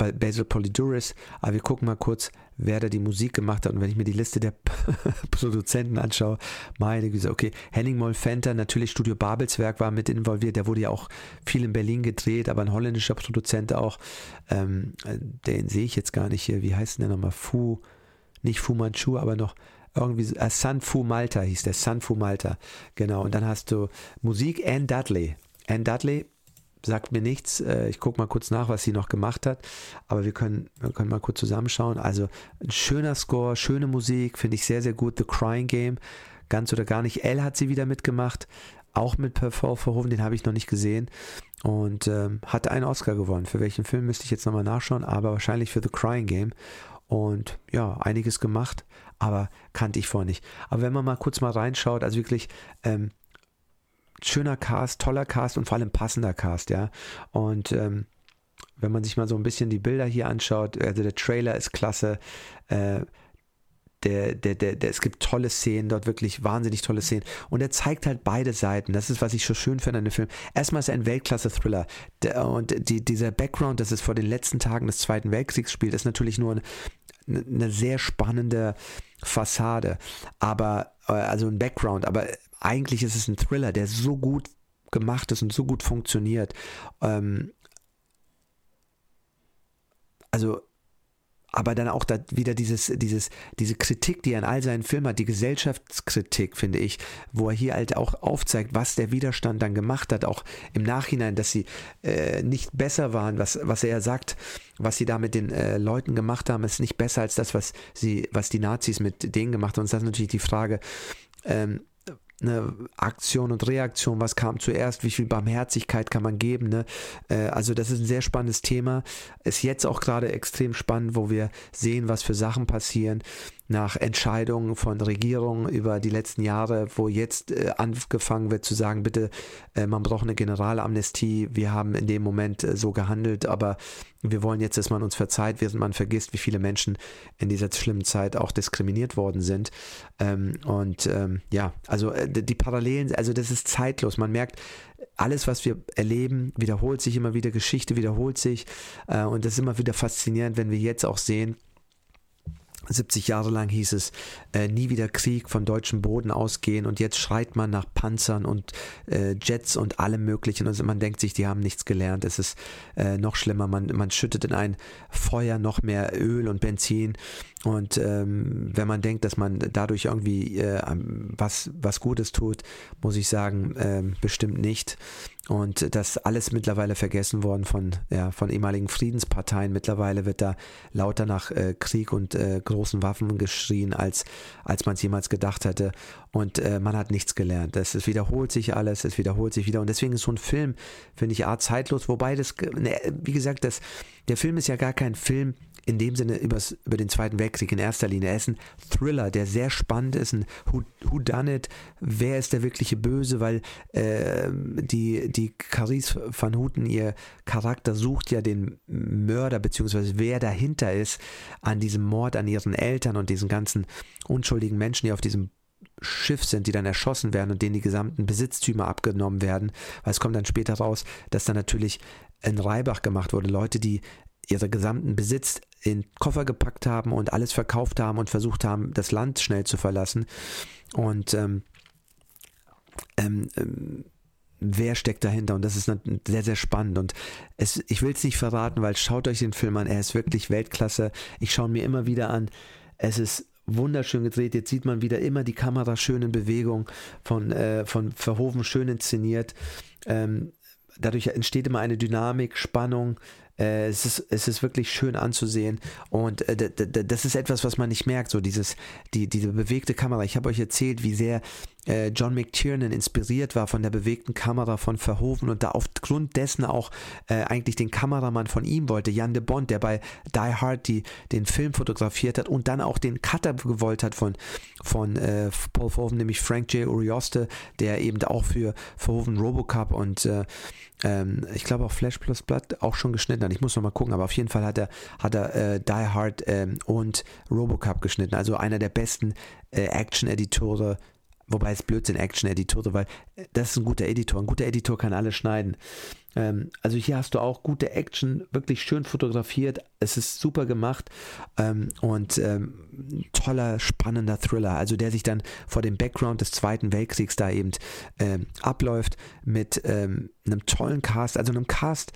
bei Basil Polyduris, aber wir gucken mal kurz, wer da die Musik gemacht hat. Und wenn ich mir die Liste der [LAUGHS] Produzenten anschaue, meine Güte, okay, Henning Molfenter, natürlich Studio Babelswerk war mit involviert, der wurde ja auch viel in Berlin gedreht, aber ein holländischer Produzent auch, ähm, den sehe ich jetzt gar nicht hier, wie heißt denn der nochmal? Fu, nicht Fu Manchu, aber noch irgendwie, äh, San Fu Malta hieß der, San Fu Malta, genau. Und dann hast du Musik, Anne Dudley. Anne Dudley, sagt mir nichts. Äh, ich gucke mal kurz nach, was sie noch gemacht hat. Aber wir können, wir können mal kurz zusammenschauen. Also ein schöner Score, schöne Musik, finde ich sehr, sehr gut. The Crying Game, ganz oder gar nicht. Elle hat sie wieder mitgemacht, auch mit Paul Verhoeven, den habe ich noch nicht gesehen. Und ähm, hatte einen Oscar gewonnen. Für welchen Film müsste ich jetzt nochmal nachschauen, aber wahrscheinlich für The Crying Game. Und ja, einiges gemacht, aber kannte ich vorher nicht. Aber wenn man mal kurz mal reinschaut, also wirklich ähm, schöner Cast, toller Cast und vor allem passender Cast, ja. Und ähm, wenn man sich mal so ein bisschen die Bilder hier anschaut, also der Trailer ist klasse, äh, der, der, der, der, es gibt tolle Szenen, dort wirklich wahnsinnig tolle Szenen. Und er zeigt halt beide Seiten. Das ist, was ich so schön finde an dem Film. Erstmal ist er ein Weltklasse-Thriller. Und die, dieser Background, dass es vor den letzten Tagen des Zweiten Weltkriegs spielt, ist natürlich nur eine, eine sehr spannende Fassade. Aber, äh, also ein Background. Aber eigentlich ist es ein Thriller, der so gut gemacht ist und so gut funktioniert. Ähm, also aber dann auch da wieder dieses, dieses, diese Kritik, die er in all seinen Filmen hat, die Gesellschaftskritik, finde ich, wo er hier halt auch aufzeigt, was der Widerstand dann gemacht hat, auch im Nachhinein, dass sie äh, nicht besser waren, was, was er sagt, was sie da mit den äh, Leuten gemacht haben, ist nicht besser als das, was sie, was die Nazis mit denen gemacht haben. Und das ist natürlich die Frage, ähm, eine Aktion und Reaktion, was kam zuerst, wie viel Barmherzigkeit kann man geben. Ne? Äh, also das ist ein sehr spannendes Thema. Ist jetzt auch gerade extrem spannend, wo wir sehen, was für Sachen passieren nach Entscheidungen von Regierungen über die letzten Jahre, wo jetzt äh, angefangen wird zu sagen, bitte, äh, man braucht eine Generalamnestie. Wir haben in dem Moment äh, so gehandelt, aber wir wollen jetzt, dass man uns verzeiht, während man vergisst, wie viele Menschen in dieser schlimmen Zeit auch diskriminiert worden sind. Ähm, und ähm, ja, also äh, die Parallelen, also das ist zeitlos. Man merkt, alles, was wir erleben, wiederholt sich immer wieder, Geschichte wiederholt sich. Äh, und das ist immer wieder faszinierend, wenn wir jetzt auch sehen, 70 Jahre lang hieß es, äh, nie wieder Krieg von deutschem Boden ausgehen und jetzt schreit man nach Panzern und äh, Jets und allem Möglichen und man denkt sich, die haben nichts gelernt. Es ist äh, noch schlimmer, man, man schüttet in ein Feuer noch mehr Öl und Benzin und ähm, wenn man denkt, dass man dadurch irgendwie äh, was, was Gutes tut, muss ich sagen, äh, bestimmt nicht. Und das alles mittlerweile vergessen worden von, ja, von ehemaligen Friedensparteien. Mittlerweile wird da lauter nach äh, Krieg und äh, großen Waffen geschrien, als, als man es jemals gedacht hätte. Und äh, man hat nichts gelernt. Das, es wiederholt sich alles, es wiederholt sich wieder. Und deswegen ist so ein Film, finde ich, art zeitlos. Wobei das, ne, wie gesagt, das, der Film ist ja gar kein Film, in dem Sinne übers, über den Zweiten Weltkrieg in erster Linie. Er ist ein Thriller, der sehr spannend ist, ein Who, Done It, wer ist der wirkliche Böse, weil äh, die, die Carice van Houten, ihr Charakter sucht ja den Mörder, beziehungsweise wer dahinter ist an diesem Mord an ihren Eltern und diesen ganzen unschuldigen Menschen, die auf diesem Schiff sind, die dann erschossen werden und denen die gesamten Besitztümer abgenommen werden, weil es kommt dann später raus, dass dann natürlich in Reibach gemacht wurde, Leute, die ihre gesamten Besitz in Koffer gepackt haben und alles verkauft haben und versucht haben, das Land schnell zu verlassen. Und ähm, ähm, ähm wer steckt dahinter? Und das ist sehr, sehr spannend. Und es, ich will es nicht verraten, weil schaut euch den Film an. Er ist wirklich Weltklasse. Ich schaue ihn mir immer wieder an. Es ist wunderschön gedreht. Jetzt sieht man wieder immer die Kamera schön in Bewegung, von, äh, von Verhoeven schön inszeniert. Ähm, dadurch entsteht immer eine Dynamik, Spannung. Äh, es, ist, es ist wirklich schön anzusehen und äh, das ist etwas, was man nicht merkt, so dieses, die, diese bewegte Kamera. Ich habe euch erzählt, wie sehr John McTiernan inspiriert war von der bewegten Kamera von Verhoeven und da aufgrund dessen auch äh, eigentlich den Kameramann von ihm wollte, Jan de Bond, der bei Die Hard die, den Film fotografiert hat und dann auch den Cutter gewollt hat von, von äh, Paul Verhoeven, nämlich Frank J. Urioste, der eben auch für Verhoeven Robocop und äh, ähm, ich glaube auch Flash Plus Blood auch schon geschnitten hat. Ich muss noch mal gucken, aber auf jeden Fall hat er, hat er äh, Die Hard ähm, und Robocop geschnitten. Also einer der besten äh, Action-Editore Wobei es Blödsinn Action-Editore, weil äh, das ist ein guter Editor. Ein guter Editor kann alles schneiden. Ähm, also hier hast du auch gute Action, wirklich schön fotografiert. Es ist super gemacht ähm, und ähm, toller, spannender Thriller. Also der sich dann vor dem Background des Zweiten Weltkriegs da eben ähm, abläuft mit ähm, einem tollen Cast, also einem Cast,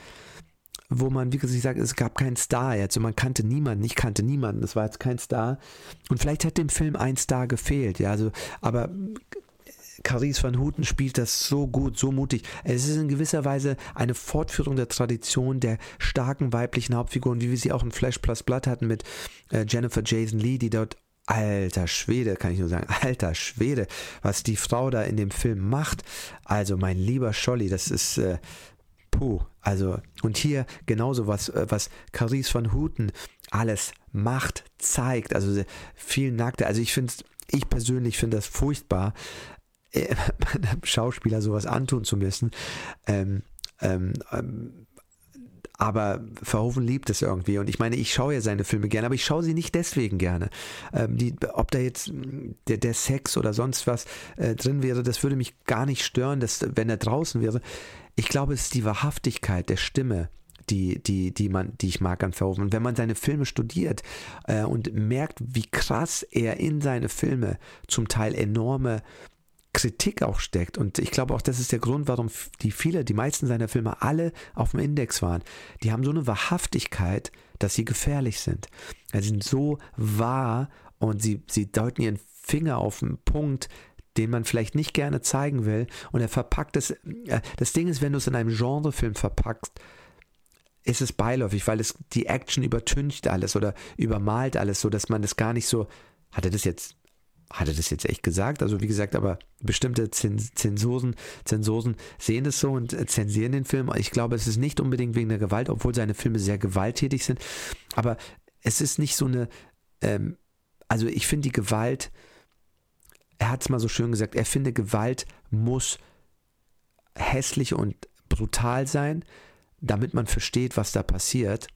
wo man, wie gesagt, sagt, es gab keinen Star jetzt und man kannte niemanden, ich kannte niemanden, das war jetzt kein Star. Und vielleicht hat dem Film ein Star gefehlt, ja, also, aber Carice van Houten spielt das so gut, so mutig. Es ist in gewisser Weise eine Fortführung der Tradition der starken weiblichen Hauptfiguren, wie wir sie auch in Flash Plus Blood hatten mit äh, Jennifer Jason Lee, die dort Alter Schwede, kann ich nur sagen, [LAUGHS] alter Schwede, was die Frau da in dem Film macht. Also mein lieber Scholli, das ist äh, puh, also, und hier genauso was, äh, was Carice von Houten alles macht, zeigt, also viel nackte, also ich finde ich persönlich finde das furchtbar, äh, einem [LAUGHS] Schauspieler sowas antun zu müssen. Ähm, ähm, ähm, aber Verhoeven liebt es irgendwie. Und ich meine, ich schaue ja seine Filme gerne, aber ich schaue sie nicht deswegen gerne. Ähm, die, ob da jetzt der, der Sex oder sonst was äh, drin wäre, das würde mich gar nicht stören, dass, wenn er draußen wäre. Ich glaube, es ist die Wahrhaftigkeit der Stimme, die, die, die, man, die ich mag an Verhoeven. Und wenn man seine Filme studiert äh, und merkt, wie krass er in seine Filme zum Teil enorme Kritik auch steckt. Und ich glaube auch, das ist der Grund, warum die viele, die meisten seiner Filme alle auf dem Index waren. Die haben so eine Wahrhaftigkeit, dass sie gefährlich sind. Sie sind so wahr und sie, sie deuten ihren Finger auf einen Punkt, den man vielleicht nicht gerne zeigen will. Und er verpackt es. Äh, das Ding ist, wenn du es in einem Genrefilm verpackst, ist es beiläufig, weil es die Action übertüncht alles oder übermalt alles, so dass man das gar nicht so. Hat er das jetzt? Hat er das jetzt echt gesagt? Also wie gesagt, aber bestimmte Zensoren, Zensoren sehen das so und zensieren den Film. Ich glaube, es ist nicht unbedingt wegen der Gewalt, obwohl seine Filme sehr gewalttätig sind. Aber es ist nicht so eine. Ähm, also ich finde die Gewalt er hat es mal so schön gesagt, er finde, Gewalt muss hässlich und brutal sein, damit man versteht, was da passiert.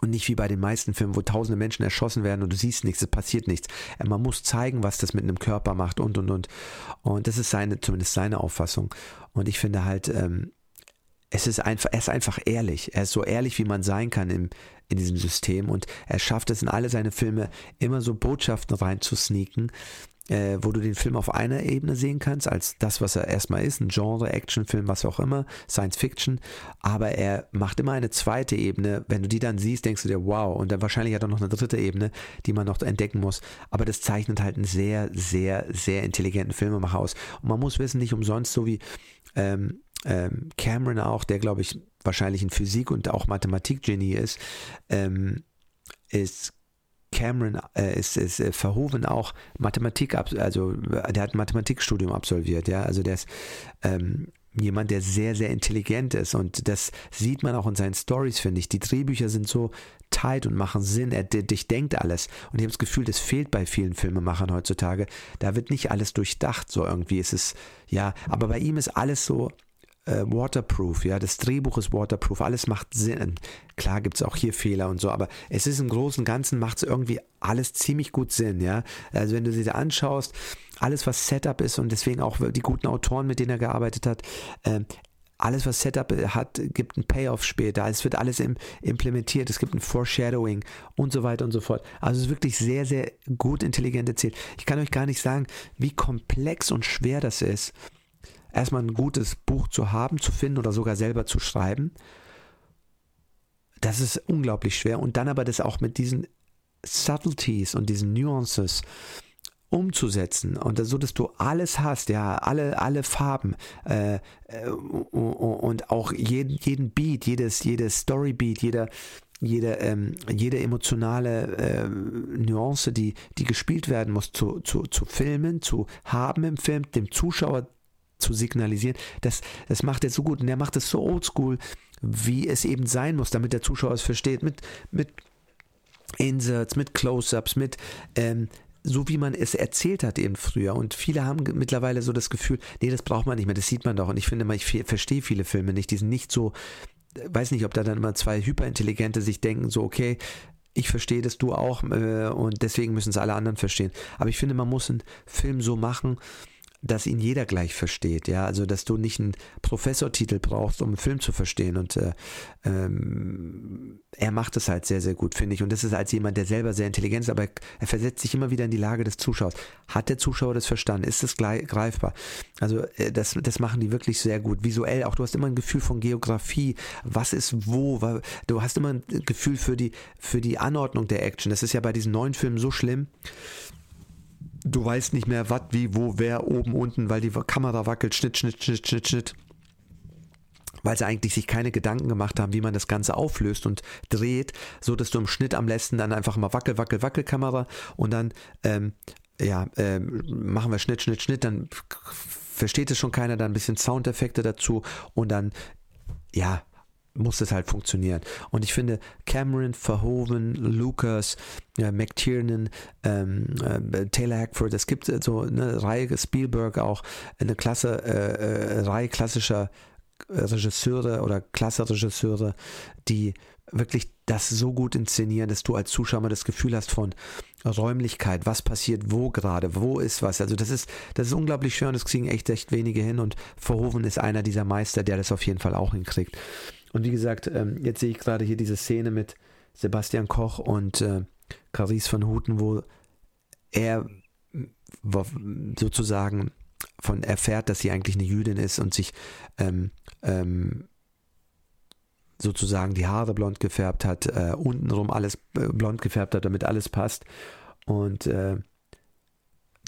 Und nicht wie bei den meisten Filmen, wo tausende Menschen erschossen werden und du siehst nichts, es passiert nichts. Äh, man muss zeigen, was das mit einem Körper macht und und und. Und das ist seine, zumindest seine Auffassung. Und ich finde halt, ähm, es ist einfach, er ist einfach ehrlich. Er ist so ehrlich, wie man sein kann im, in diesem System. Und er schafft es in alle seine Filme immer so Botschaften reinzusneaken, äh, wo du den Film auf einer Ebene sehen kannst, als das, was er erstmal ist, ein Genre, Actionfilm, was auch immer, Science Fiction, aber er macht immer eine zweite Ebene. Wenn du die dann siehst, denkst du dir, wow, und dann wahrscheinlich hat er noch eine dritte Ebene, die man noch entdecken muss. Aber das zeichnet halt einen sehr, sehr, sehr intelligenten Filmemacher aus. Und man muss wissen, nicht umsonst, so wie ähm, ähm, Cameron auch, der glaube ich wahrscheinlich ein Physik- und auch Mathematikgenie ist, ähm, ist Cameron äh, ist, ist äh, Verhoeven auch Mathematik, also der hat ein Mathematikstudium absolviert, ja, also der ist ähm, jemand, der sehr, sehr intelligent ist. Und das sieht man auch in seinen Stories, finde ich. Die Drehbücher sind so tight und machen Sinn, er durchdenkt alles. Und ich habe das Gefühl, das fehlt bei vielen Filmemachern heutzutage. Da wird nicht alles durchdacht, so irgendwie ist es, ja, aber bei ihm ist alles so äh, waterproof, ja, das Drehbuch ist waterproof, alles macht Sinn. Klar gibt es auch hier Fehler und so, aber es ist im Großen und Ganzen macht es irgendwie alles ziemlich gut Sinn, ja. Also wenn du sie da anschaust, alles was Setup ist und deswegen auch die guten Autoren, mit denen er gearbeitet hat, äh, alles, was Setup hat, gibt einen Payoff später. Es wird alles im, implementiert. Es gibt ein Foreshadowing und so weiter und so fort. Also es ist wirklich sehr, sehr gut intelligent erzählt. Ich kann euch gar nicht sagen, wie komplex und schwer das ist erstmal ein gutes Buch zu haben, zu finden oder sogar selber zu schreiben. Das ist unglaublich schwer. Und dann aber das auch mit diesen Subtleties und diesen Nuances umzusetzen und so, dass du alles hast, ja, alle, alle Farben äh, äh und auch jeden, jeden Beat, jedes, jedes Storybeat, jeder, jede, ähm, jede emotionale äh, Nuance, die, die gespielt werden muss, zu, zu, zu filmen, zu haben im Film, dem Zuschauer zu signalisieren. Das, das macht er so gut und er macht es so oldschool, wie es eben sein muss, damit der Zuschauer es versteht. Mit, mit Inserts, mit Close-ups, mit ähm, so wie man es erzählt hat eben früher. Und viele haben mittlerweile so das Gefühl, nee, das braucht man nicht mehr, das sieht man doch. Und ich finde mal, ich verstehe viele Filme nicht, die sind nicht so, weiß nicht, ob da dann immer zwei Hyperintelligente sich denken, so, okay, ich verstehe das, du auch, äh, und deswegen müssen es alle anderen verstehen. Aber ich finde, man muss einen Film so machen, dass ihn jeder gleich versteht, ja, also dass du nicht einen Professortitel brauchst, um einen Film zu verstehen und äh, ähm, er macht es halt sehr, sehr gut, finde ich. Und das ist als jemand, der selber sehr intelligent ist, aber er versetzt sich immer wieder in die Lage des Zuschauers. Hat der Zuschauer das verstanden? Ist es greifbar? Also äh, das, das machen die wirklich sehr gut, visuell auch, du hast immer ein Gefühl von Geografie, was ist wo, du hast immer ein Gefühl für die, für die Anordnung der Action, das ist ja bei diesen neuen Filmen so schlimm, du weißt nicht mehr, was, wie, wo, wer, oben, unten, weil die Kamera wackelt, Schnitt, Schnitt, Schnitt, Schnitt, Schnitt. Weil sie eigentlich sich keine Gedanken gemacht haben, wie man das Ganze auflöst und dreht, so dass du im Schnitt am letzten dann einfach mal wackel, wackel, wackel Kamera und dann, ähm, ja, ähm, machen wir Schnitt, Schnitt, Schnitt, dann versteht es schon keiner, dann ein bisschen Soundeffekte dazu und dann, ja, muss es halt funktionieren. Und ich finde, Cameron, Verhoeven, Lucas, ja, McTiernan, ähm, äh, Taylor Hackford, es gibt so eine Reihe, Spielberg auch, eine Klasse, äh, äh, Reihe klassischer Regisseure oder Klasse-Regisseure, die wirklich das so gut inszenieren, dass du als Zuschauer das Gefühl hast von Räumlichkeit, was passiert wo gerade, wo ist was. Also das ist, das ist unglaublich schön, das kriegen echt echt wenige hin und Verhoeven ist einer dieser Meister, der das auf jeden Fall auch hinkriegt. Und wie gesagt, ähm, jetzt sehe ich gerade hier diese Szene mit Sebastian Koch und äh, Carice van Houten, wo er sozusagen von erfährt, dass sie eigentlich eine Jüdin ist und sich ähm, ähm, sozusagen die Haare blond gefärbt hat, äh, untenrum alles äh, blond gefärbt hat, damit alles passt. Und äh,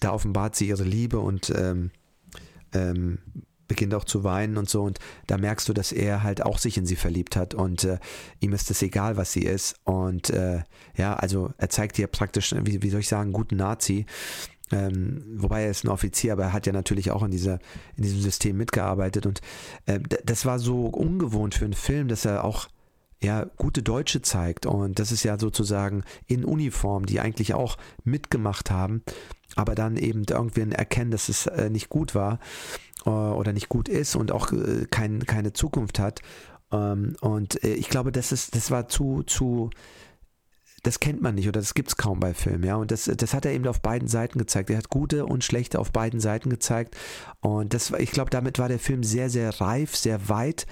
da offenbart sie ihre Liebe und ähm, ähm, beginnt auch zu weinen und so. Und da merkst du, dass er halt auch sich in sie verliebt hat. Und äh, ihm ist es egal, was sie ist. Und äh, ja, also er zeigt ihr praktisch, wie, wie soll ich sagen, guten Nazi, ähm, wobei er ist ein Offizier, aber er hat ja natürlich auch in, dieser, in diesem System mitgearbeitet. Und äh, das war so ungewohnt für einen Film, dass er auch ja, gute Deutsche zeigt. Und das ist ja sozusagen in Uniform, die eigentlich auch mitgemacht haben, aber dann eben irgendwann erkennen, dass es äh, nicht gut war oder nicht gut ist und auch äh, kein, keine Zukunft hat. Ähm, und äh, ich glaube, das ist, das war zu, zu, das kennt man nicht oder das gibt es kaum bei Filmen, ja. Und das, das hat er eben auf beiden Seiten gezeigt. Er hat gute und schlechte auf beiden Seiten gezeigt. Und das, ich glaube, damit war der Film sehr, sehr reif, sehr weit.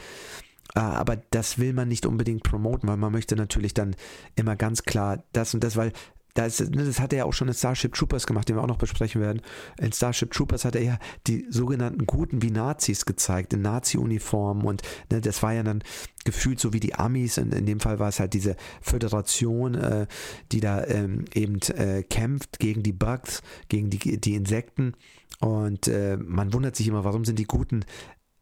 Aber das will man nicht unbedingt promoten, weil man möchte natürlich dann immer ganz klar das und das, weil das, ne, das hat er ja auch schon in Starship Troopers gemacht, den wir auch noch besprechen werden. In Starship Troopers hat er ja die sogenannten Guten wie Nazis gezeigt, in Nazi-Uniformen und ne, das war ja dann gefühlt so wie die Amis. In, in dem Fall war es halt diese Föderation, äh, die da ähm, eben äh, kämpft gegen die Bugs, gegen die, die Insekten. Und äh, man wundert sich immer, warum sind die Guten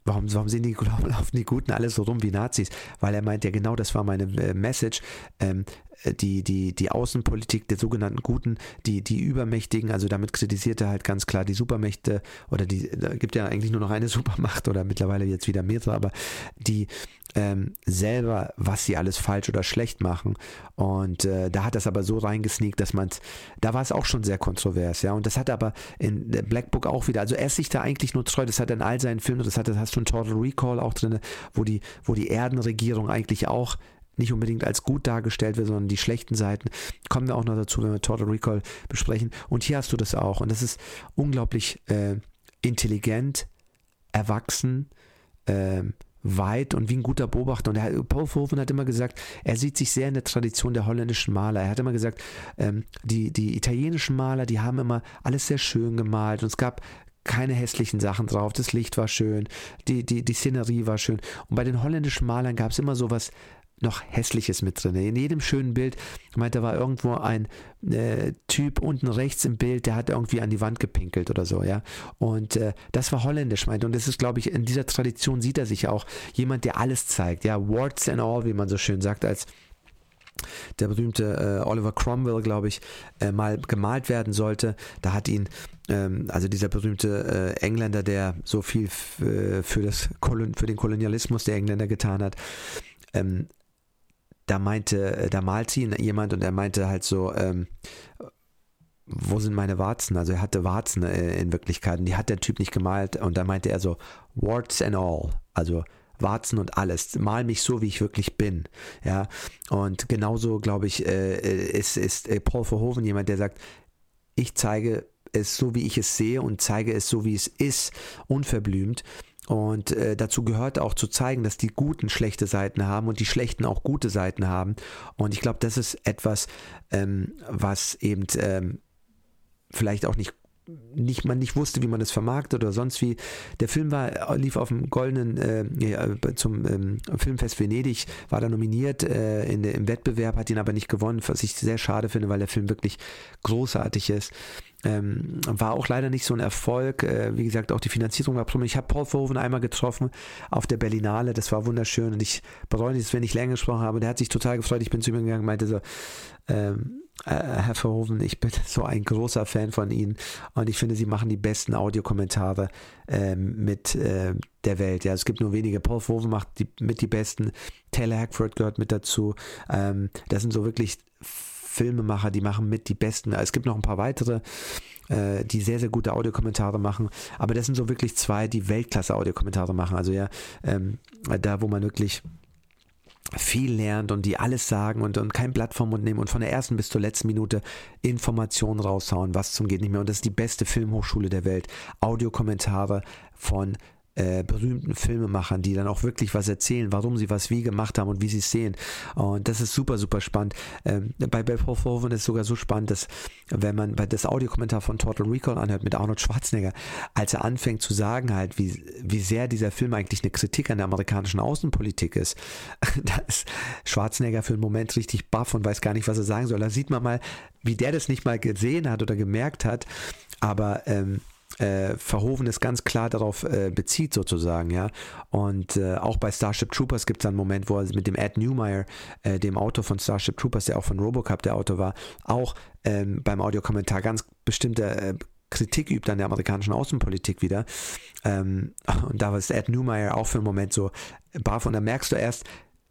warum, warum sind die, [LAUGHS] laufen die Guten alle so rum wie Nazis? Weil er meint ja genau, das war meine äh, Message. Ähm, äh, die, die, die Außenpolitik der sogenannten Guten, die, die Übermächtigen, also damit kritisiert er halt ganz klar die Supermächte oder die, da gibt ja eigentlich nur noch eine [LAUGHS] Supermacht oder mittlerweile jetzt wieder mehrere, aber die ähm, selber, was sie alles falsch oder schlecht machen. Und äh, da hat das aber so reingesneakt, dass man es, da war es auch schon sehr kontrovers, ja. Und das hat aber in Black Book auch wieder, also er ist sich da eigentlich nur treu, das hat in all seinen Filmen, das hat, das hast du in Total Recall auch drin, wo die, wo die Erdenregierung eigentlich auch nicht unbedingt als gut dargestellt wird, sondern die schlechten Seiten. Kommen wir auch noch dazu, wenn wir Total Recall besprechen. Und hier hast du das auch. Und das ist unglaublich äh, intelligent, erwachsen, äh, weit und wie ein guter Beobachter. Und er, Paul Verhoeven hat immer gesagt, er sieht sich sehr in der Tradition der holländischen Maler. Er hat immer gesagt, ähm, die, die italienischen Maler, die haben immer alles sehr schön gemalt und es gab keine hässlichen Sachen drauf. Das Licht war schön, die, die, die Szenerie war schön. Und bei den holländischen Malern gab es immer so was noch Hässliches mit drin. In jedem schönen Bild, meint, da war irgendwo ein äh, Typ unten rechts im Bild, der hat irgendwie an die Wand gepinkelt oder so, ja. Und äh, das war holländisch, meint. Und das ist, glaube ich, in dieser Tradition sieht er sich auch jemand, der alles zeigt, ja. Warts and all, wie man so schön sagt, als der berühmte äh, Oliver Cromwell, glaube ich, äh, mal gemalt werden sollte. Da hat ihn, ähm, also dieser berühmte äh, Engländer, der so viel äh, für, das Kolon für den Kolonialismus der Engländer getan hat, ähm, da meinte, äh, da malt sie jemand und er meinte halt so, ähm, wo sind meine Warzen? Also er hatte Warzen äh, in Wirklichkeit und die hat der Typ nicht gemalt und da meinte er so, warts and all, also Warzen und alles, mal mich so, wie ich wirklich bin, ja, und genauso, glaube ich, äh, ist, ist äh, Paul Verhoeven jemand, der sagt, ich zeige es so, wie ich es sehe und zeige es so, wie es ist, unverblümt und äh, dazu gehört auch zu zeigen, dass die Guten schlechte Seiten haben und die Schlechten auch gute Seiten haben. Und ich glaube, das ist etwas, ähm, was eben ähm, vielleicht auch nicht nicht man nicht wusste, wie man das vermarktet oder sonst wie. Der Film war lief auf dem goldenen äh, zum ähm, Filmfest Venedig, war da nominiert äh, in, im Wettbewerb, hat ihn aber nicht gewonnen, was ich sehr schade finde, weil der Film wirklich großartig ist. Ähm, war auch leider nicht so ein Erfolg. Äh, wie gesagt, auch die Finanzierung war Problem. Ich habe Paul Verhoeven einmal getroffen auf der Berlinale. Das war wunderschön und ich bereue nicht, wenn ich länger gesprochen habe. Der hat sich total gefreut. Ich bin zu ihm gegangen und meinte so, ähm, äh, Herr Verhoeven, ich bin [LAUGHS] so ein großer Fan von Ihnen und ich finde, Sie machen die besten Audiokommentare ähm, mit äh, der Welt. Ja, es gibt nur wenige. Paul Verhoeven macht die, mit die besten. Taylor Hackford gehört mit dazu. Ähm, das sind so wirklich Filmemacher, die machen mit die besten. Es gibt noch ein paar weitere, äh, die sehr, sehr gute Audiokommentare machen. Aber das sind so wirklich zwei, die Weltklasse-Audiokommentare machen. Also ja, ähm, da, wo man wirklich viel lernt und die alles sagen und, und kein Blatt vom Mund nehmen und von der ersten bis zur letzten Minute Informationen raushauen, was zum geht nicht mehr. Und das ist die beste Filmhochschule der Welt. Audiokommentare von äh, berühmten Filmemachern, die dann auch wirklich was erzählen, warum sie was wie gemacht haben und wie sie es sehen. Und das ist super, super spannend. Ähm, bei Bell Verhoeven ist es sogar so spannend, dass wenn man bei das Audiokommentar von Total Recall anhört mit Arnold Schwarzenegger, als er anfängt zu sagen halt, wie, wie sehr dieser Film eigentlich eine Kritik an der amerikanischen Außenpolitik ist, [LAUGHS] da ist Schwarzenegger für einen Moment richtig baff und weiß gar nicht, was er sagen soll. Da sieht man mal, wie der das nicht mal gesehen hat oder gemerkt hat, aber ähm, äh, Verhoeven ganz klar darauf äh, bezieht sozusagen, ja. Und äh, auch bei Starship Troopers gibt es einen Moment, wo er mit dem Ed Newmeyer, äh, dem Autor von Starship Troopers, der auch von Robocop der Autor war, auch ähm, beim Audiokommentar ganz bestimmte äh, Kritik übt an der amerikanischen Außenpolitik wieder. Ähm, und da war es Ed Newmeyer auch für einen Moment so baff und da merkst du erst,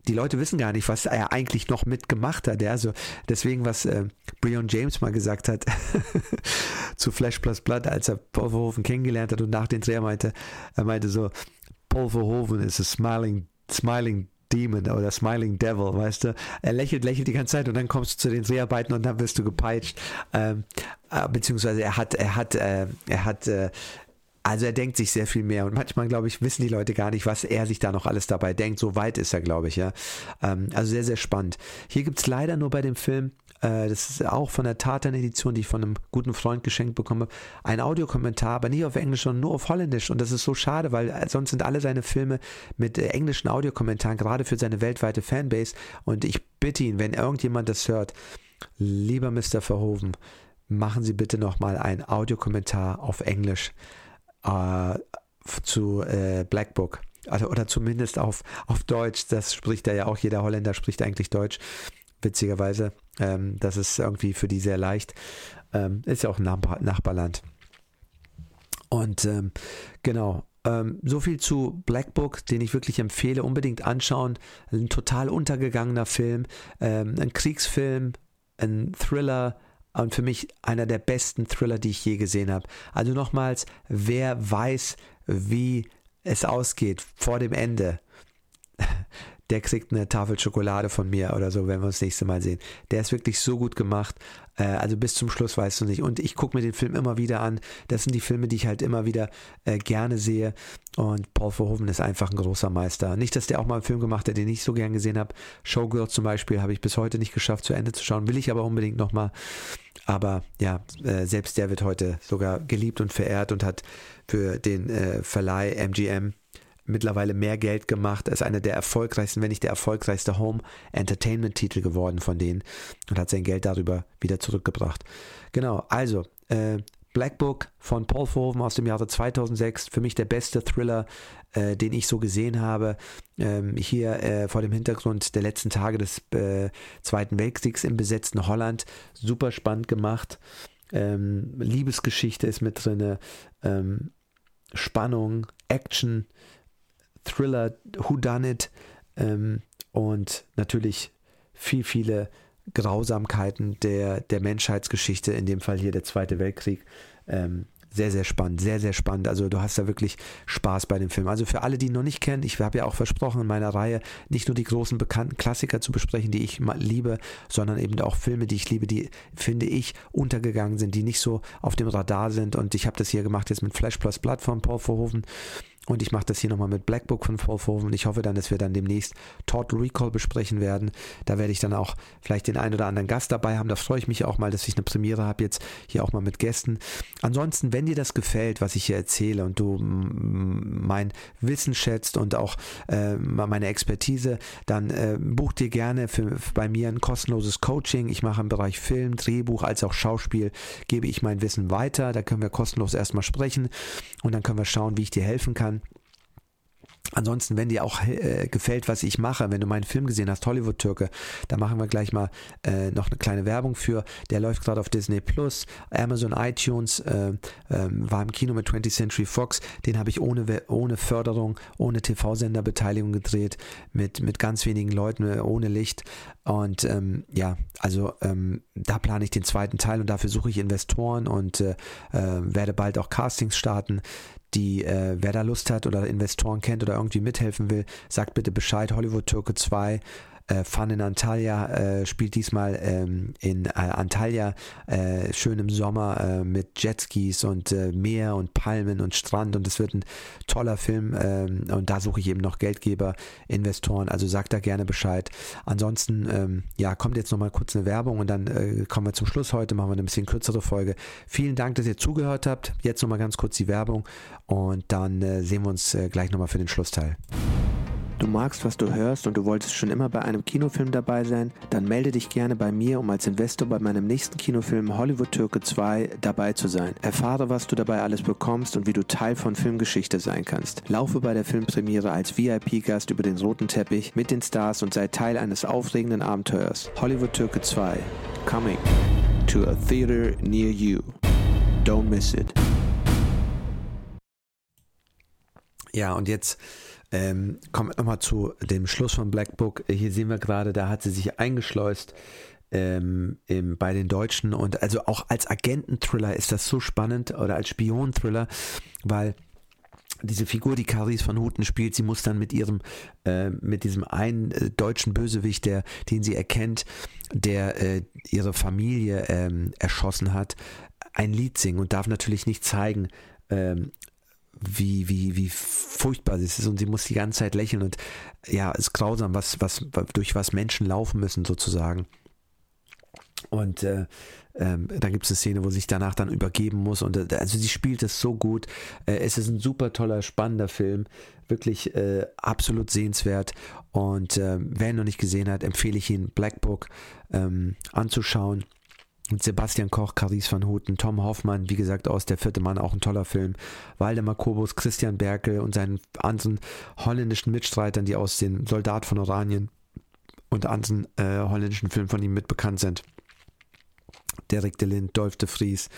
die Leute wissen gar nicht, was er eigentlich noch mitgemacht hat. Also deswegen, was äh, Breon James mal gesagt hat [LAUGHS] zu Flash Plus Blood, als er Paul Verhoeven kennengelernt hat und nach den Dreh meinte, er meinte so, Paul Verhoeven is a smiling, smiling Demon oder Smiling Devil, weißt du? Er lächelt, lächelt die ganze Zeit und dann kommst du zu den Dreharbeiten und dann wirst du gepeitscht. Ähm, äh, beziehungsweise er hat, er hat, äh, er hat äh, also er denkt sich sehr viel mehr und manchmal, glaube ich, wissen die Leute gar nicht, was er sich da noch alles dabei denkt. So weit ist er, glaube ich, ja. Ähm, also sehr, sehr spannend. Hier gibt es leider nur bei dem Film, äh, das ist auch von der Tatan-Edition, die ich von einem guten Freund geschenkt bekomme, ein Audiokommentar, aber nicht auf Englisch, sondern nur auf Holländisch. Und das ist so schade, weil äh, sonst sind alle seine Filme mit äh, englischen Audiokommentaren, gerade für seine weltweite Fanbase. Und ich bitte ihn, wenn irgendjemand das hört, lieber Mr. Verhoeven, machen Sie bitte nochmal einen Audiokommentar auf Englisch äh, zu äh, Black Book. Also, oder zumindest auf, auf Deutsch. Das spricht da ja auch, jeder Holländer spricht eigentlich Deutsch. Witzigerweise. Ähm, das ist irgendwie für die sehr leicht. Ähm, ist ja auch ein Nachbar Nachbarland. Und ähm, genau, ähm, so viel zu Black Book, den ich wirklich empfehle. Unbedingt anschauen. Ein total untergegangener Film. Ähm, ein Kriegsfilm, ein Thriller und für mich einer der besten Thriller, die ich je gesehen habe. Also nochmals, wer weiß, wie es ausgeht vor dem Ende, [LAUGHS] der kriegt eine Tafel Schokolade von mir oder so, wenn wir uns das nächste Mal sehen. Der ist wirklich so gut gemacht. Äh, also bis zum Schluss weißt du nicht. Und ich gucke mir den Film immer wieder an. Das sind die Filme, die ich halt immer wieder äh, gerne sehe. Und Paul Verhoeven ist einfach ein großer Meister. Nicht, dass der auch mal einen Film gemacht hat, den ich so gern gesehen habe. Showgirl zum Beispiel habe ich bis heute nicht geschafft, zu Ende zu schauen. Will ich aber unbedingt nochmal. Aber ja, äh, selbst der wird heute sogar geliebt und verehrt und hat für den äh, Verleih MGM mittlerweile mehr Geld gemacht. Ist einer der erfolgreichsten, wenn nicht der erfolgreichste Home Entertainment Titel geworden von denen und hat sein Geld darüber wieder zurückgebracht. Genau, also äh, Black Book von Paul Verhoeven aus dem Jahre 2006, für mich der beste Thriller, äh, den ich so gesehen habe. Ähm, hier äh, vor dem Hintergrund der letzten Tage des äh, Zweiten Weltkriegs im besetzten Holland. Super spannend gemacht. Ähm, Liebesgeschichte ist mit drin, ähm, Spannung, Action, Thriller, Whodunit ähm, und natürlich viel, viele Grausamkeiten der, der Menschheitsgeschichte, in dem Fall hier der Zweite Weltkrieg. Ähm, sehr, sehr spannend, sehr, sehr spannend. Also du hast da wirklich Spaß bei dem Film. Also für alle, die ihn noch nicht kennen, ich habe ja auch versprochen in meiner Reihe, nicht nur die großen bekannten Klassiker zu besprechen, die ich liebe, sondern eben auch Filme, die ich liebe, die, finde ich, untergegangen sind, die nicht so auf dem Radar sind. Und ich habe das hier gemacht jetzt mit Flash Plus von Paul Verhoeven. Und ich mache das hier nochmal mit Black Book von Paul Verhoeven. Ich hoffe dann, dass wir dann demnächst Total Recall besprechen werden. Da werde ich dann auch vielleicht den einen oder anderen Gast dabei haben. Da freue ich mich auch mal, dass ich eine Premiere habe jetzt hier auch mal mit Gästen. Ansonsten, wenn dir das gefällt, was ich hier erzähle und du mein Wissen schätzt und auch äh, meine Expertise, dann äh, buch dir gerne für, für bei mir ein kostenloses Coaching. Ich mache im Bereich Film, Drehbuch als auch Schauspiel, gebe ich mein Wissen weiter. Da können wir kostenlos erstmal sprechen und dann können wir schauen, wie ich dir helfen kann Ansonsten, wenn dir auch äh, gefällt, was ich mache, wenn du meinen Film gesehen hast, Hollywood Türke, da machen wir gleich mal äh, noch eine kleine Werbung für. Der läuft gerade auf Disney Plus, Amazon iTunes, äh, ähm, war im Kino mit 20th Century Fox. Den habe ich ohne, ohne Förderung, ohne TV-Senderbeteiligung gedreht, mit, mit ganz wenigen Leuten, äh, ohne Licht. Und ähm, ja, also ähm, da plane ich den zweiten Teil und dafür suche ich Investoren und äh, äh, werde bald auch Castings starten die, äh, wer da Lust hat oder Investoren kennt oder irgendwie mithelfen will, sagt bitte Bescheid. Hollywood Türke 2 äh, Fun in Antalya äh, spielt diesmal ähm, in äh, Antalya äh, schön im Sommer äh, mit Jetskis und äh, Meer und Palmen und Strand und es wird ein toller Film ähm, und da suche ich eben noch Geldgeber, Investoren, also sagt da gerne Bescheid. Ansonsten, ähm, ja, kommt jetzt nochmal kurz eine Werbung und dann äh, kommen wir zum Schluss heute, machen wir eine bisschen kürzere Folge. Vielen Dank, dass ihr zugehört habt. Jetzt nochmal ganz kurz die Werbung und dann sehen wir uns gleich nochmal für den Schlussteil. Du magst, was du hörst und du wolltest schon immer bei einem Kinofilm dabei sein? Dann melde dich gerne bei mir, um als Investor bei meinem nächsten Kinofilm Hollywood Türke 2 dabei zu sein. Erfahre, was du dabei alles bekommst und wie du Teil von Filmgeschichte sein kannst. Laufe bei der Filmpremiere als VIP-Gast über den roten Teppich mit den Stars und sei Teil eines aufregenden Abenteuers. Hollywood Türke 2. Coming to a theater near you. Don't miss it. Ja, und jetzt ähm, kommen wir nochmal zu dem Schluss von Black Book. Hier sehen wir gerade, da hat sie sich eingeschleust ähm, im, bei den Deutschen und also auch als Agenten-Thriller ist das so spannend oder als Spion-Thriller, weil diese Figur, die Caris von Houten spielt, sie muss dann mit ihrem, äh, mit diesem einen äh, deutschen Bösewicht, der, den sie erkennt, der äh, ihre Familie ähm, erschossen hat, ein Lied singen und darf natürlich nicht zeigen, ähm, wie, wie, wie furchtbar sie ist und sie muss die ganze Zeit lächeln und ja, ist grausam, was, was, durch was Menschen laufen müssen sozusagen. Und äh, ähm, da gibt es eine Szene, wo sie sich danach dann übergeben muss. Und äh, also sie spielt es so gut. Äh, es ist ein super toller, spannender Film. Wirklich äh, absolut sehenswert. Und ähm, wer ihn noch nicht gesehen hat, empfehle ich ihn, Black Book ähm, anzuschauen. Sebastian Koch, Caris van Houten, Tom Hoffmann, wie gesagt, aus Der vierte Mann, auch ein toller Film. Waldemar Kobus, Christian Berkel und seinen anderen holländischen Mitstreitern, die aus den Soldat von Oranien und anderen äh, holländischen Filmen von ihm mit bekannt sind. Derek de Lind, Dolph de Vries.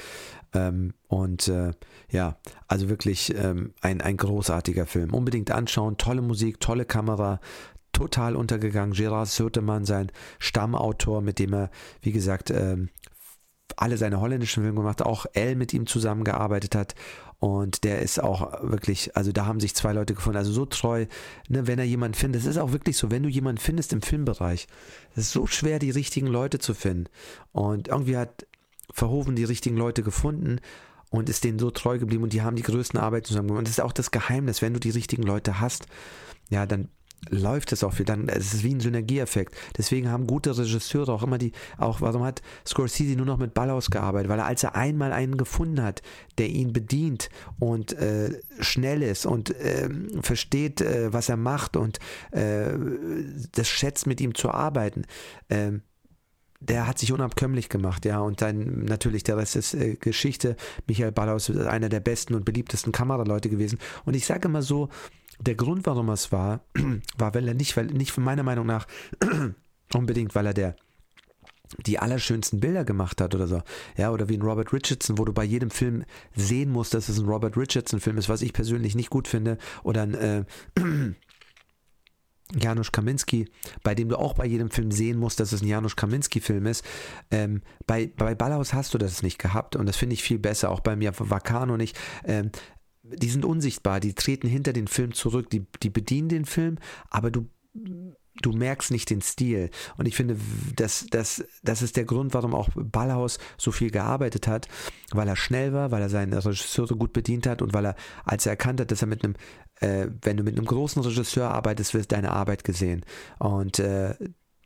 Ähm, und äh, ja, also wirklich ähm, ein, ein großartiger Film. Unbedingt anschauen. Tolle Musik, tolle Kamera, total untergegangen. Gerard Sötemann, sein Stammautor, mit dem er, wie gesagt, ähm, alle seine holländischen Filme gemacht, auch L mit ihm zusammengearbeitet hat. Und der ist auch wirklich, also da haben sich zwei Leute gefunden, also so treu, ne, wenn er jemanden findet. Es ist auch wirklich so, wenn du jemanden findest im Filmbereich, es ist so schwer, die richtigen Leute zu finden. Und irgendwie hat Verhoeven die richtigen Leute gefunden und ist denen so treu geblieben und die haben die größten Arbeiten zusammen gemacht. Und das ist auch das Geheimnis, wenn du die richtigen Leute hast, ja, dann läuft es auch viel. Dann es ist wie ein Synergieeffekt. Deswegen haben gute Regisseure auch immer die, auch warum hat Scorsese nur noch mit Ballhaus gearbeitet? Weil er, als er einmal einen gefunden hat, der ihn bedient und äh, schnell ist und äh, versteht, äh, was er macht und äh, das schätzt, mit ihm zu arbeiten, ähm, der hat sich unabkömmlich gemacht, ja, und dann natürlich der Rest ist äh, Geschichte. Michael Ballhaus ist einer der besten und beliebtesten Kameraleute gewesen. Und ich sage immer so, der Grund, warum er es war, [CLEARS THROAT] war, weil er nicht, weil nicht von meiner Meinung nach [CLEARS THROAT] unbedingt, weil er der die allerschönsten Bilder gemacht hat oder so. Ja, oder wie ein Robert Richardson, wo du bei jedem Film sehen musst, dass es ein Robert Richardson-Film ist, was ich persönlich nicht gut finde. Oder ein äh, [CLEARS THROAT] Janusz Kaminski, bei dem du auch bei jedem Film sehen musst, dass es ein Janusz Kaminski-Film ist. Ähm, bei, bei Ballhaus hast du das nicht gehabt und das finde ich viel besser. Auch bei mir Vacano nicht. Ähm, die sind unsichtbar, die treten hinter den Film zurück, die, die bedienen den Film, aber du du merkst nicht den Stil. Und ich finde, das, das, das ist der Grund, warum auch Ballhaus so viel gearbeitet hat, weil er schnell war, weil er seine Regisseure gut bedient hat und weil er, als er erkannt hat, dass er mit einem, äh, wenn du mit einem großen Regisseur arbeitest, wird deine Arbeit gesehen. Und äh,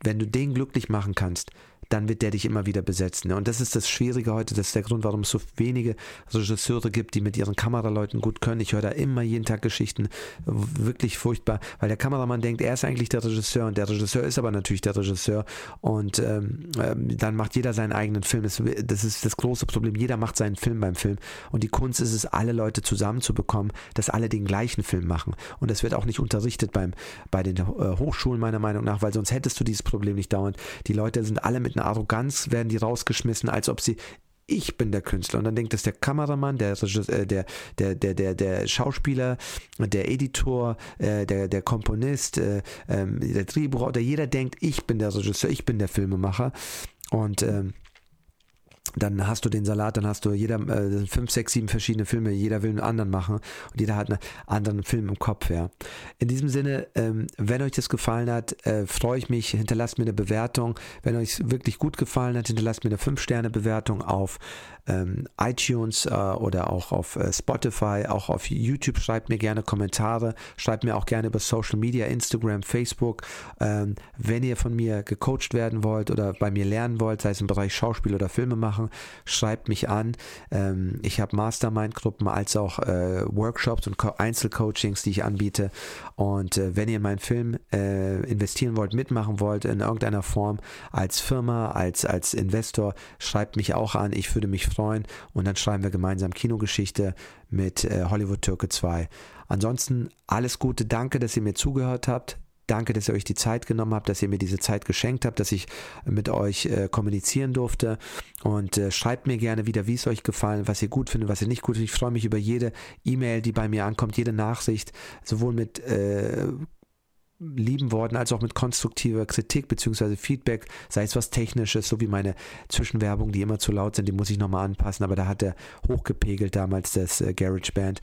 wenn du den glücklich machen kannst, dann wird der dich immer wieder besetzen. Ne? Und das ist das Schwierige heute, das ist der Grund, warum es so wenige Regisseure gibt, die mit ihren Kameraleuten gut können. Ich höre da immer jeden Tag Geschichten, wirklich furchtbar, weil der Kameramann denkt, er ist eigentlich der Regisseur und der Regisseur ist aber natürlich der Regisseur und ähm, ähm, dann macht jeder seinen eigenen Film. Das, das ist das große Problem. Jeder macht seinen Film beim Film und die Kunst ist es, alle Leute zusammenzubekommen, dass alle den gleichen Film machen. Und das wird auch nicht unterrichtet beim, bei den äh, Hochschulen meiner Meinung nach, weil sonst hättest du dieses Problem nicht dauernd. Die Leute sind alle mit einer Arroganz werden die rausgeschmissen, als ob sie ich bin der Künstler. Und dann denkt das der Kameramann, der, äh, der, der, der, der, der Schauspieler, der Editor, äh, der, der Komponist, äh, ähm, der Drehbuchautor, jeder denkt, ich bin der Regisseur, ich bin der Filmemacher. Und ähm, dann hast du den Salat, dann hast du jeder äh, fünf, sechs, sieben verschiedene Filme, jeder will einen anderen machen und jeder hat einen anderen Film im Kopf, ja. In diesem Sinne, ähm, wenn euch das gefallen hat, äh, freue ich mich, hinterlasst mir eine Bewertung. Wenn euch wirklich gut gefallen hat, hinterlasst mir eine 5-Sterne-Bewertung auf ähm, iTunes äh, oder auch auf äh, Spotify, auch auf YouTube. Schreibt mir gerne Kommentare, schreibt mir auch gerne über Social Media, Instagram, Facebook. Ähm, wenn ihr von mir gecoacht werden wollt oder bei mir lernen wollt, sei es im Bereich Schauspiel oder Filme machen, schreibt mich an. Ähm, ich habe Mastermind-Gruppen als auch äh, Workshops und Einzelcoachings, die ich anbiete. Und äh, wenn ihr in meinen Film äh, investieren wollt, mitmachen wollt in irgendeiner Form als Firma, als, als Investor, schreibt mich auch an. Ich würde mich freuen und dann schreiben wir gemeinsam Kinogeschichte mit äh, Hollywood Türke 2. Ansonsten alles Gute, danke, dass ihr mir zugehört habt. Danke, dass ihr euch die Zeit genommen habt, dass ihr mir diese Zeit geschenkt habt, dass ich mit euch äh, kommunizieren durfte. Und äh, schreibt mir gerne wieder, wie es euch gefallen, was ihr gut findet, was ihr nicht gut findet. Ich freue mich über jede E-Mail, die bei mir ankommt, jede Nachricht, sowohl mit äh, lieben Worten als auch mit konstruktiver Kritik bzw. Feedback, sei es was Technisches, so wie meine Zwischenwerbung, die immer zu laut sind, die muss ich nochmal anpassen, aber da hat er hochgepegelt damals das äh, GarageBand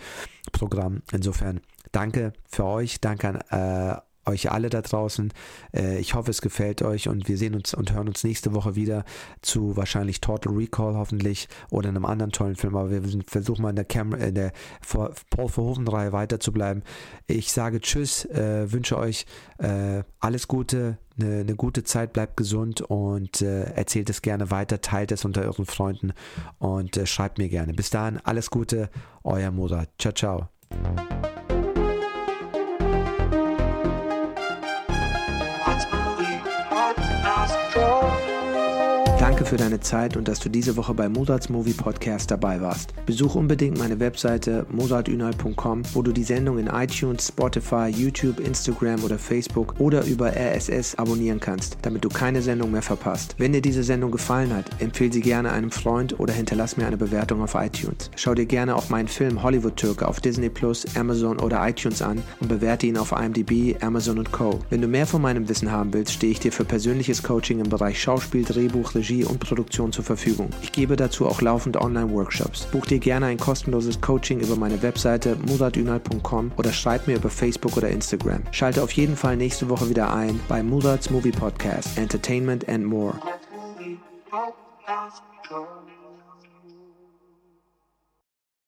Programm. Insofern danke für euch, danke an äh, euch alle da draußen. Äh, ich hoffe, es gefällt euch und wir sehen uns und hören uns nächste Woche wieder zu wahrscheinlich Total Recall hoffentlich oder einem anderen tollen Film. Aber wir versuchen mal in der, Cam in der Paul Verhoeven-Reihe weiter zu bleiben. Ich sage Tschüss, äh, wünsche euch äh, alles Gute, eine, eine, gute Zeit, bleibt gesund und äh, erzählt es gerne weiter, teilt es unter euren Freunden und äh, schreibt mir gerne. Bis dahin, alles Gute, euer Murat. Ciao, ciao. Für deine Zeit und dass du diese Woche bei Mozarts Movie Podcast dabei warst. Besuch unbedingt meine Webseite mozartünal.com, wo du die Sendung in iTunes, Spotify, YouTube, Instagram oder Facebook oder über RSS abonnieren kannst, damit du keine Sendung mehr verpasst. Wenn dir diese Sendung gefallen hat, empfehle sie gerne einem Freund oder hinterlass mir eine Bewertung auf iTunes. Schau dir gerne auch meinen Film Hollywood Türke auf Disney Plus, Amazon oder iTunes an und bewerte ihn auf IMDb, Amazon und Co. Wenn du mehr von meinem Wissen haben willst, stehe ich dir für persönliches Coaching im Bereich Schauspiel, Drehbuch, Regie und Produktion zur Verfügung. Ich gebe dazu auch laufend Online-Workshops. Buch dir gerne ein kostenloses Coaching über meine Webseite muratünal.com oder schreib mir über Facebook oder Instagram. Schalte auf jeden Fall nächste Woche wieder ein bei Murats Movie Podcast, Entertainment and More. Podcast.